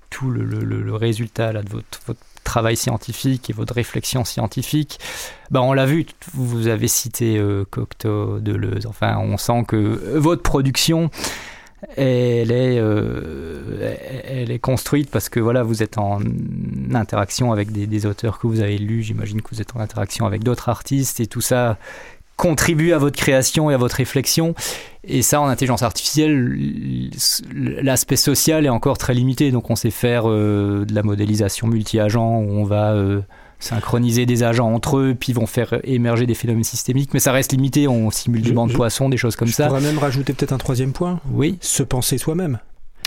tout le, résultat là, de votre, travail scientifique et votre réflexion scientifique, ben on l'a vu, vous avez cité Cocteau, Deleuze, enfin on sent que votre production elle est, euh, elle est construite parce que voilà, vous êtes en interaction avec des, auteurs que vous avez lus. J'imagine que vous êtes en interaction avec d'autres artistes et tout ça contribue à votre création et à votre réflexion. Et ça, en intelligence artificielle, l'aspect social est encore très limité. Donc, on sait faire euh, de la modélisation multi-agent où on va euh, synchroniser des agents entre eux, puis vont faire émerger des phénomènes systémiques, mais ça reste limité, on simule du banc de poissons, des choses comme ça. On pourrais même rajouter peut-être un troisième point. Oui. Se penser soi-même.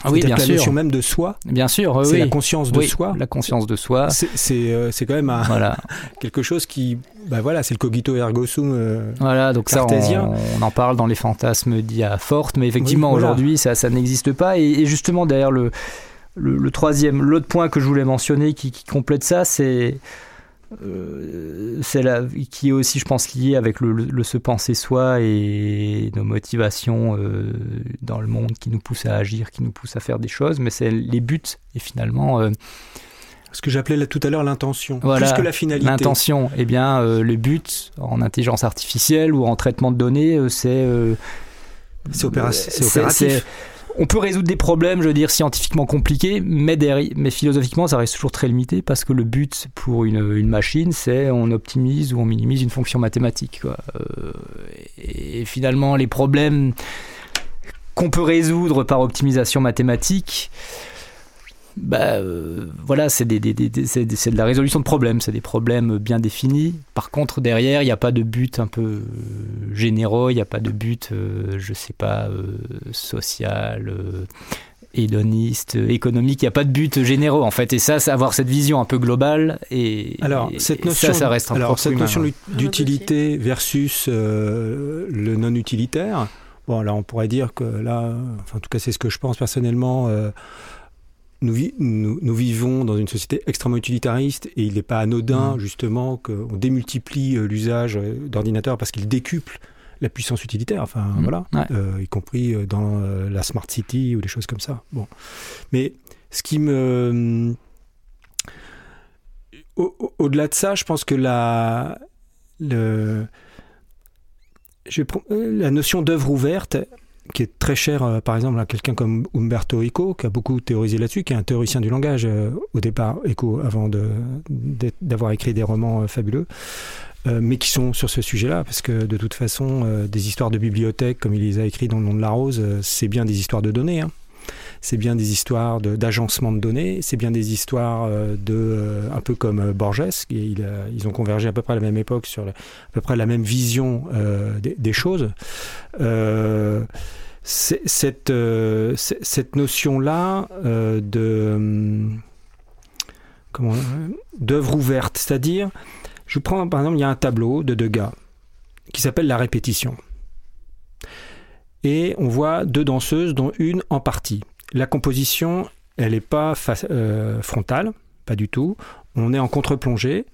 Ah oui, bien la sûr. notion même de soi. Bien sûr, c'est la conscience de soi. La conscience de soi. C'est euh, quand même voilà. quelque chose qui, bah voilà, c'est le cogito ergo sum. Euh, voilà, donc ça, on, en parle dans les fantasmes d'IA forte, mais effectivement aujourd'hui ça, ça n'existe pas. Et, justement derrière le, le, troisième, l'autre point que je voulais mentionner qui complète ça, c'est euh, c'est qui est aussi, je pense, lié avec le, se penser soi et nos motivations euh, dans le monde qui nous poussent à agir, qui nous poussent à faire des choses, mais c'est les buts et finalement. Euh, ce que j'appelais tout à l'heure l'intention, plus que la finalité. L'intention, eh bien, le but en intelligence artificielle ou en traitement de données, c'est. c'est opératif on peut résoudre des problèmes, je veux dire, scientifiquement compliqués, mais, philosophiquement, ça reste toujours très limité parce que le but pour une, machine, c'est on optimise ou on minimise une fonction mathématique. Euh, et finalement, les problèmes qu'on peut résoudre par optimisation mathématique, bah, euh, voilà, c'est de la résolution de problèmes, c'est des problèmes bien définis. Par contre, derrière, il n'y a pas de but un peu euh, généraux, il n'y a pas de but, euh, je sais pas, social, hédoniste, économique. Il n'y a pas de but généraux en fait. Et ça, c'est avoir cette vision un peu globale. Et, alors, cette notion, ça, reste un alors, cette notion d'utilité versus euh, le non utilitaire. Bon, là, on pourrait dire que là, enfin, en tout cas, c'est ce que je pense personnellement. Euh, nous, nous, vivons dans une société extrêmement utilitariste et il n'est pas anodin, mmh. justement, qu'on démultiplie euh, l'usage d'ordinateurs parce qu'il décuple la puissance utilitaire, enfin mmh. voilà, euh, y compris euh, dans euh, la smart city ou des choses comme ça. Bon, mais ce qui me au-delà de ça, je pense que la le je la notion d'œuvre ouverte qui est très chère, par exemple, à quelqu'un comme Umberto Eco, qui a beaucoup théorisé là-dessus, qui est un théoricien du langage au départ, Eco, avant d'avoir écrit des romans fabuleux. Euh, mais qui sont sur ce sujet-là, parce que de toute façon, euh, des histoires de bibliothèque, comme il les a écrits dans Le nom de la rose, euh, c'est bien des histoires de données. Hein. C'est bien des histoires d'agencement de, données, c'est bien des histoires de, un peu comme Borges, ils ont convergé à peu près à la même époque sur à peu près la même vision des, choses. cette, cette notion-là d'œuvre ouverte, c'est-à-dire je prends par exemple, il y a un tableau de Degas qui s'appelle La répétition. Et on voit deux danseuses, dont une en partie. La composition, elle n'est pas euh, frontale, pas du tout. On est en contre-plongée.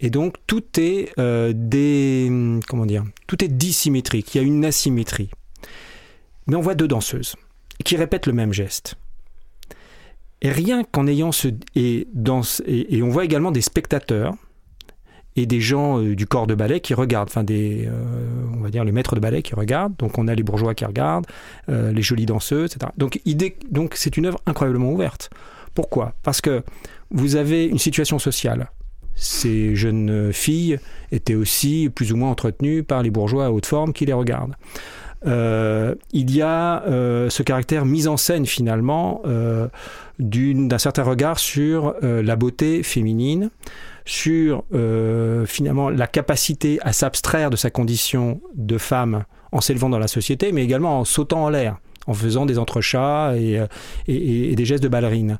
Et donc tout est euh, des, comment dire, tout est dissymétrique. Il y a une asymétrie. Mais on voit deux danseuses qui répètent le même geste. Et rien qu'en ayant ce et, et on voit également des spectateurs et des gens euh, du corps de ballet qui regardent, enfin des, euh, on va dire les maîtres de ballet qui regardent. Donc on a les bourgeois qui regardent, euh, les jolies danseuses, etc. Donc idée, donc c'est une œuvre incroyablement ouverte. Pourquoi? Parce que vous avez une situation sociale. Ces jeunes filles étaient aussi plus ou moins entretenues par les bourgeois à haute forme qui les regardent. il y a ce caractère mise en scène finalement d'un certain regard sur la beauté féminine sur euh, finalement la capacité à s'abstraire de sa condition de femme en s'élevant dans la société, mais également en sautant en l'air en faisant des entrechats et, euh, des gestes de ballerine.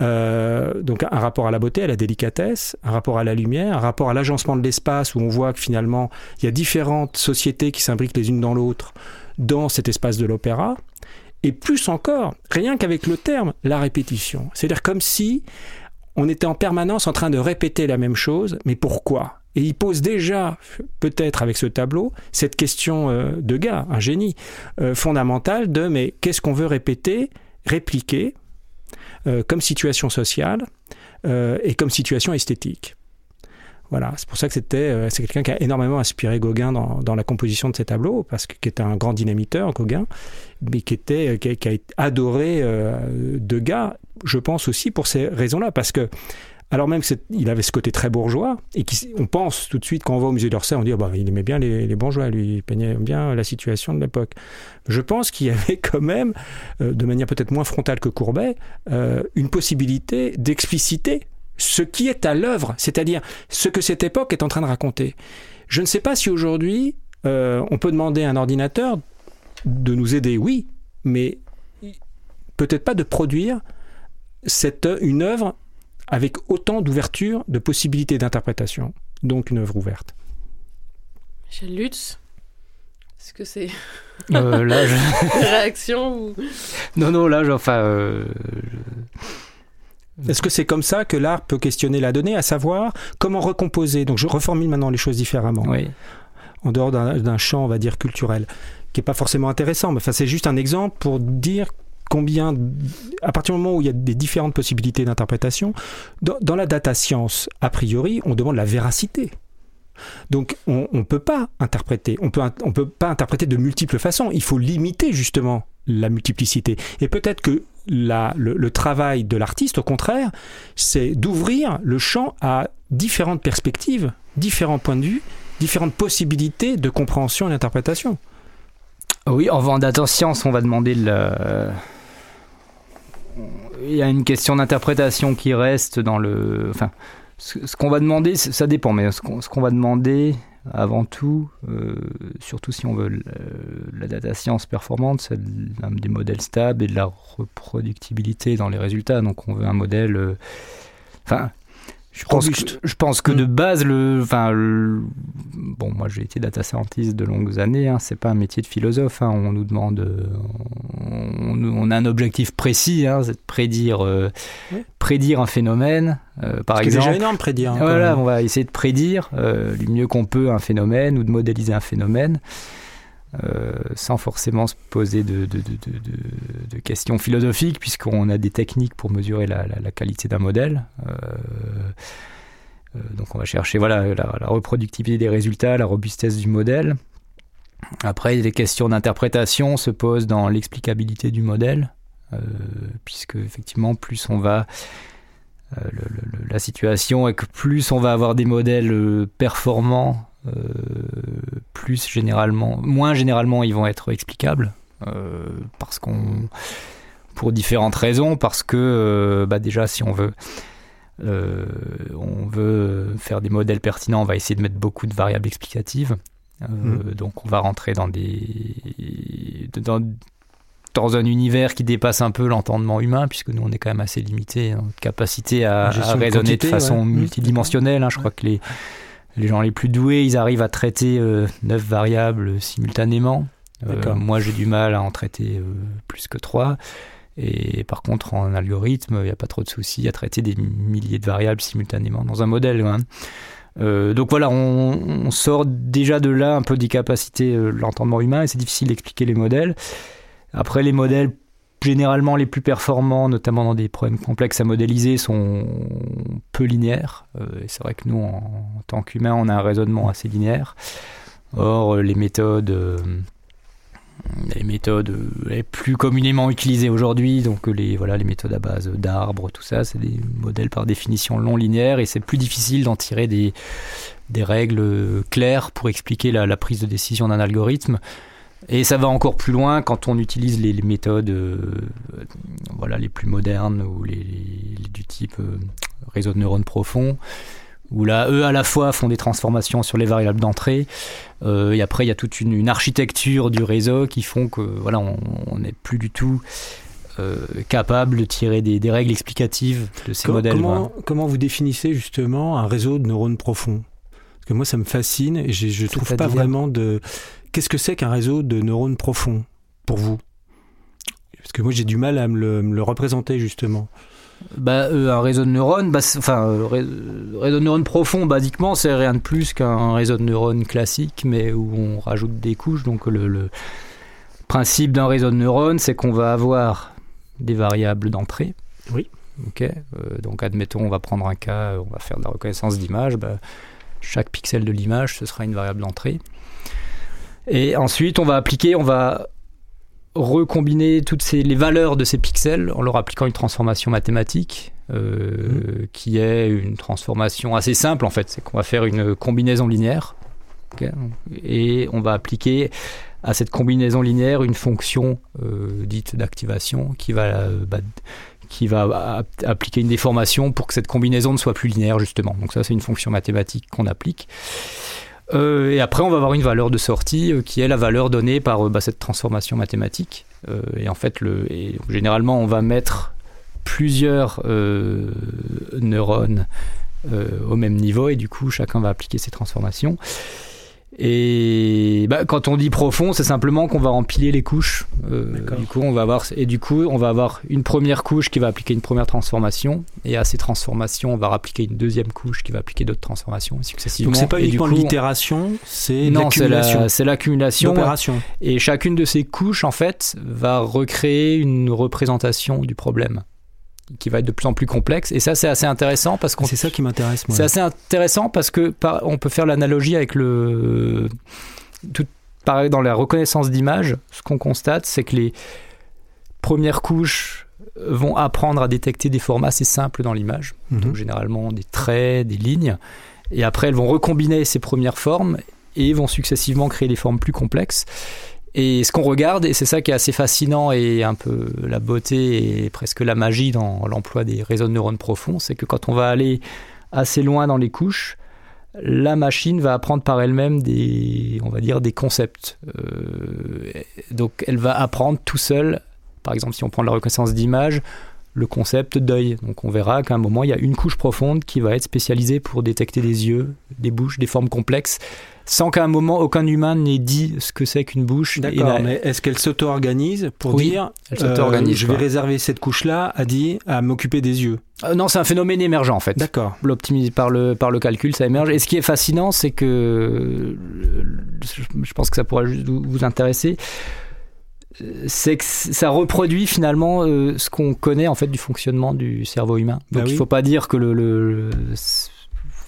Euh, donc un rapport à la beauté, à la délicatesse, un rapport à la lumière, un rapport à l'agencement de l'espace où on voit que finalement il y a différentes sociétés qui s'imbriquent les unes dans l'autre dans cet espace de l'opéra. Et plus encore, rien qu'avec le terme, la répétition. C'est-à-dire comme si on était en permanence en train de répéter la même chose, mais pourquoi? Et il pose déjà, peut-être avec ce tableau, cette question euh, de gars, un génie euh, fondamental de mais qu'est-ce qu'on veut répéter, répliquer euh, comme situation sociale et comme situation esthétique? Voilà, c'est pour ça que c'était, c'est quelqu'un qui a énormément inspiré Gauguin dans, la composition de ces tableaux, parce que qui était un grand dynamiteur, Gauguin, mais qui était, qui a, adoré Degas je pense aussi pour ces raisons-là, parce que alors même qu'il avait ce côté très bourgeois, et on pense tout de suite quand on va au musée d'Orsay, on dit oh bah, il aimait bien les, bourgeois, lui, il peignait bien la situation de l'époque. Je pense qu'il y avait quand même, euh, de manière peut-être moins frontale que Courbet, euh, une possibilité d'expliciter ce qui est à l'œuvre, c'est-à-dire ce que cette époque est en train de raconter. Je ne sais pas si aujourd'hui euh, on peut demander à un ordinateur de nous aider, oui, mais peut-être pas de produire cette, une œuvre avec autant d'ouverture, de possibilités d'interprétation, donc une œuvre ouverte. Michel Lutz est-ce que c'est euh, là, réaction ou... Non, non, là, enfin. Euh, Est-ce que c'est comme ça que l'art peut questionner la donnée, à savoir comment recomposer? Donc, je reformule maintenant les choses différemment. Oui. En dehors d'un champ, on va dire culturel, qui n'est pas forcément intéressant, mais enfin, c'est juste un exemple pour dire combien, à partir du moment où il y a des différentes possibilités d'interprétation, dans, la data science, a priori, on demande la véracité. Donc on ne peut pas interpréter, on peut, on peut pas interpréter de multiples façons. Il faut limiter justement la multiplicité. Et peut-être que le, travail de l'artiste, au contraire, c'est d'ouvrir le champ à différentes perspectives, différents points de vue, différentes possibilités de compréhension et d'interprétation. Oui, en data science, on va demander le il y a une question d'interprétation qui reste dans le. Enfin, ce, qu'on va demander, ça dépend, mais ce qu'on va demander, avant tout, surtout si on veut la data science performante, c'est des modèles stables et de la reproductibilité dans les résultats. Donc on veut un modèle... Enfin, je pense, que, je pense que de mm. base, le, enfin, bon, moi j'ai été data scientist de longues années, hein, c'est pas un métier de philosophe, hein, on nous demande, on, a un objectif précis, hein, c'est de prédire, euh, prédire un phénomène, euh, par exemple. C'est déjà énorme prédire. Hein, voilà, on va essayer de prédire euh, du mieux qu'on peut un phénomène ou de modéliser un phénomène. Euh, sans forcément se poser de, questions philosophiques, puisqu'on a des techniques pour mesurer la, la, qualité d'un modèle. Euh, euh, donc on va chercher voilà, la, reproductivité des résultats, la robustesse du modèle. Après, les questions d'interprétation se posent dans l'explicabilité du modèle, puisque effectivement, plus on va la situation est que plus on va avoir des modèles performants plus généralement, moins généralement, ils vont être explicables euh, parce qu'on, pour différentes raisons, parce que euh, bah déjà, si on veut on veut faire des modèles pertinents, on va essayer de mettre beaucoup de variables explicatives. Mmh. Donc on va rentrer dans des dans, dans, un univers qui dépasse un peu l'entendement humain, puisque nous on est quand même assez limité en capacité à, raisonner de façon mmh. multidimensionnelle. Hein. Je crois que les les gens les plus doués, ils arrivent à traiter euh, neuf variables simultanément. Euh, moi, j'ai du mal à en traiter euh, plus que trois. Et par contre, en algorithme, il n'y a pas trop de soucis à traiter des milliers de variables simultanément dans un modèle. Hein. donc voilà, on, sort déjà de là un peu des capacités de l'entendement humain et c'est difficile d'expliquer les modèles. Après, les modèles généralement les plus performants, notamment dans des problèmes complexes à modéliser, sont peu linéaires. Euh, c'est vrai que nous, en, tant qu'humains, on a un raisonnement assez linéaire. Or, les méthodes, euh, les méthodes les plus communément utilisées aujourd'hui, donc les, voilà, les méthodes à base d'arbres, tout ça, c'est des modèles par définition non linéaires et c'est plus difficile d'en tirer des, règles claires pour expliquer la prise de décision d'un algorithme. Et ça va encore plus loin quand on utilise les, méthodes euh, voilà, les plus modernes ou les, du type euh, réseau de neurones profonds, où là, eux à la fois font des transformations sur les variables d'entrée, euh, et après il y a toute une, architecture du réseau qui font que voilà, on n'est plus du tout capable de tirer des, règles explicatives de ces modèles. Comment, comment vous définissez justement un réseau de neurones profonds? Parce que moi ça me fascine et je ne trouve pas vraiment de Qu'est-ce que c'est qu'un réseau de neurones profonds pour vous? Parce que moi j'ai du mal à me le, représenter justement. Bah, euh, un réseau de neurones, bah, enfin, euh, réseau de neurones profond, basiquement, c'est rien de plus qu'un réseau de neurones classique, mais où on rajoute des couches. Donc, le, principe d'un réseau de neurones, c'est qu'on va avoir des variables d'entrée. Oui. Ok. Euh, donc, admettons, on va prendre un cas, on va faire de la reconnaissance d'image. Bah, chaque pixel de l'image, ce sera une variable d'entrée. Et ensuite, on va appliquer, on va recombiner toutes ces, les valeurs de ces pixels en leur appliquant une transformation mathématique euh, mmh. qui est une transformation assez simple en fait. C'est qu'on va faire une combinaison linéaire et on va appliquer à cette combinaison linéaire une fonction euh, dite d'activation qui va euh, bah, qui va appliquer une déformation pour que cette combinaison ne soit plus linéaire justement. Donc ça c'est une fonction mathématique qu'on applique. Euh, et après, on va avoir une valeur de sortie euh, qui est la valeur donnée par euh, bah, cette transformation mathématique. et en fait, généralement, on va mettre plusieurs neurones au même niveau et du coup, chacun va appliquer ces transformations. Et bah, quand on dit profond, c'est simplement qu'on va empiler les couches. Euh, du coup, on va avoir et du coup, on va avoir une première couche qui va appliquer une première transformation, et à ces transformations, on va appliquer une deuxième couche qui va appliquer d'autres transformations successivement. Donc c'est pas uniquement l'itération, c'est l'accumulation. c'est l'accumulation. Et chacune de ces couches, en fait, va recréer une représentation du problème qui va être de plus en plus complexe. Et ça, c'est assez intéressant parce qu'on. C'est ça qui m'intéresse. C'est assez intéressant parce que on peut faire l'analogie avec le. Tout, pareil, dans la reconnaissance d'image, ce qu'on constate, c'est que les premières couches vont apprendre à détecter des formats assez simples dans l'image, mhm. donc généralement des traits, des lignes, et après elles vont recombiner ces premières formes et vont successivement créer des formes plus complexes. Et ce qu'on regarde, et c'est ça qui est assez fascinant et un peu la beauté et presque la magie dans l'emploi des réseaux de neurones profonds, c'est que quand on va aller assez loin dans les couches, la machine va apprendre par elle-même des, on va dire, des concepts. Euh, donc elle va apprendre tout seul, par exemple si on prend la reconnaissance d'image, le concept d'œil. Donc on verra qu'à un moment, il y a une couche profonde qui va être spécialisée pour détecter des yeux, des bouches, des formes complexes, sans qu'à un moment, aucun humain n'ait dit ce que c'est qu'une bouche. D'accord, mais est-ce qu'elle s'auto-organise pour dire elle euh, je vais réserver cette couche-là à, dire, à m'occuper des yeux euh, Non, c'est un phénomène émergent en fait. D'accord. Par le, par le calcul, ça émerge. Et ce qui est fascinant, c'est que je pense que ça pourra juste vous intéresser c'est que ça reproduit finalement euh, ce qu'on connaît en fait du fonctionnement du cerveau humain. Donc bah il ne faut pas dire que le, le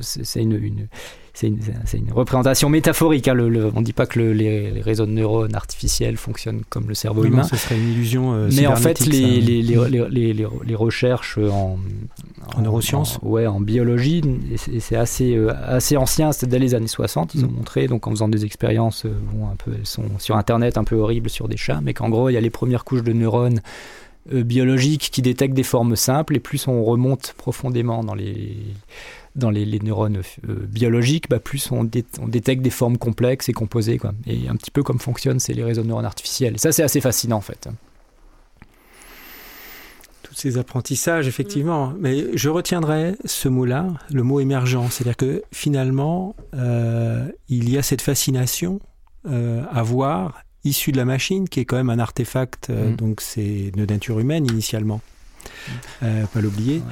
c'est une, une c'est une, représentation métaphorique. Hein, le, on ne dit pas que les, réseaux de neurones artificiels fonctionnent comme le cerveau humain. ce serait une illusion. Euh, Mais en fait, les, les, recherches en, en neurosciences, ouais, en biologie, c'est assez, euh, assez ancien, c'est dès les années 60. Ils ont mm. montré, donc en faisant des expériences, euh, bon, un peu, elles sont sur Internet un peu horribles sur des chats, mais qu'en gros, il y a les premières couches de neurones biologiques qui détectent des formes simples, et plus on remonte profondément dans les dans les, neurones euh, biologiques, bah, plus on, détecte des formes complexes et composées. Quoi. Et un petit peu comme fonctionnent c'est les réseaux de neurones artificiels. ça, c'est assez fascinant en fait. Tous ces apprentissages, effectivement. Mm. Mais je retiendrai ce mot-là, le mot émergent. C'est-à-dire que finalement, euh, il y a cette fascination euh, à voir issue de la machine, qui est quand même un artefact, mm. donc c'est de nature humaine initialement. Mm. pas l'oublier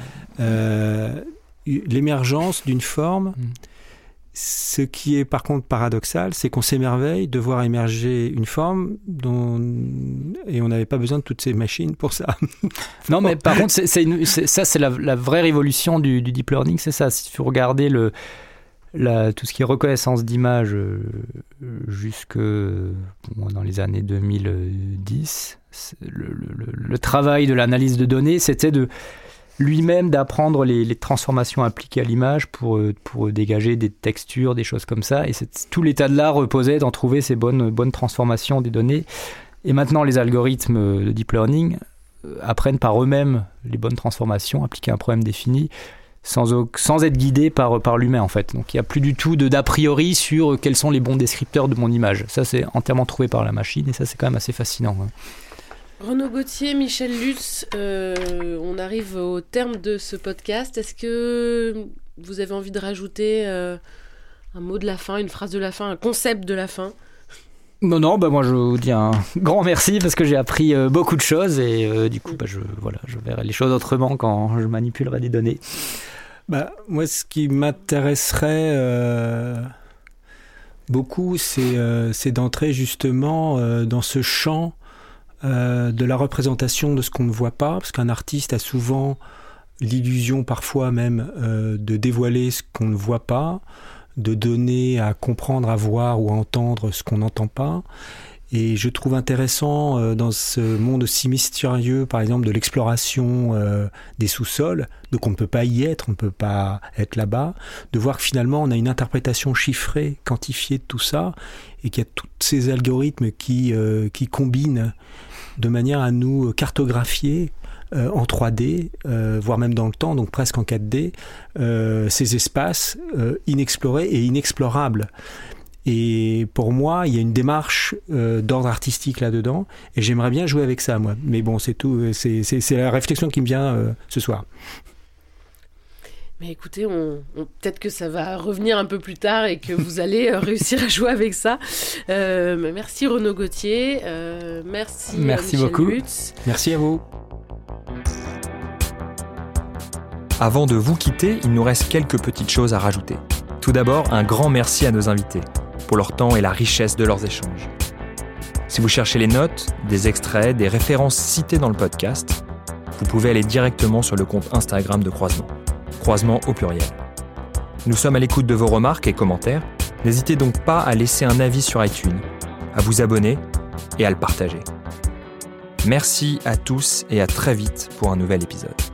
l'émergence d'une forme. Mm. Ce qui est par contre paradoxal, c'est qu'on s'émerveille de voir émerger une forme dont... et on n'avait pas besoin de toutes ces machines pour ça. non, mais par contre, ça, c'est la, vraie révolution du, deep learning, c'est ça. Si vous regardez le, la, tout ce qui est reconnaissance d'image euh, jusque dans les années 2010, le, le travail de l'analyse de données, c'était de lui-même d'apprendre les, transformations appliquées à l'image pour, euh, pour dégager des textures, des choses comme ça. Et tout l'état de l'art reposait d'en trouver ces bonnes, bonnes transformations des données. Et maintenant, les algorithmes de deep learning euh, apprennent par eux-mêmes les bonnes transformations appliquées à un problème défini sans, sans être guidés par, par l'humain en fait. Donc il n'y a plus du tout d'a priori sur quels sont les bons descripteurs de mon image. Ça c'est entièrement trouvé par la machine et ça c'est quand même assez fascinant. Hein. Renaud Gauthier, Michel Lutz, euh, on arrive au terme de ce podcast. Est-ce que vous avez envie de rajouter euh, un mot de la fin, une phrase de la fin, un concept de la fin? Non, non, bah moi je vous dis un grand merci parce que j'ai appris euh, beaucoup de choses et du coup bah, je, voilà, je verrai les choses autrement quand je manipulerai des données. Bah, moi ce qui m'intéresserait beaucoup c'est d'entrer justement dans ce champ euh, de la représentation de ce qu'on ne voit pas, parce qu'un artiste a souvent l'illusion parfois même euh, de dévoiler ce qu'on ne voit pas, de donner à comprendre, à voir ou à entendre ce qu'on n'entend pas. Et je trouve intéressant euh, dans ce monde aussi mystérieux, par exemple, de l'exploration des sous-sols, donc on ne peut pas y être, on ne peut pas être là-bas, de voir que finalement on a une interprétation chiffrée, quantifiée de tout ça, et qu'il y a tous ces algorithmes qui, qui combinent de manière à nous cartographier euh, en 3D, euh, voire même dans le temps, donc presque en 4D, euh, ces espaces inexplorés et inexplorables. Et pour moi, il y a une démarche d'ordre artistique là-dedans, et j'aimerais bien jouer avec ça, moi. Mais bon, c'est tout, c'est la réflexion qui me vient ce soir. Mais écoutez, on, peut-être que ça va revenir un peu plus tard et que vous allez euh, réussir à jouer avec ça. Euh, merci Renaud Gauthier. Euh, merci. Merci beaucoup. Merci à vous. Avant de vous quitter, il nous reste quelques petites choses à rajouter. Tout d'abord, un grand merci à nos invités pour leur temps et la richesse de leurs échanges. Si vous cherchez les notes, des extraits, des références citées dans le podcast, vous pouvez aller directement sur le compte Instagram de Croisement croisement au pluriel. Nous sommes à l'écoute de vos remarques et commentaires. N'hésitez donc pas à laisser un avis sur iTunes, à vous abonner et à le partager. Merci à tous et à très vite pour un nouvel épisode.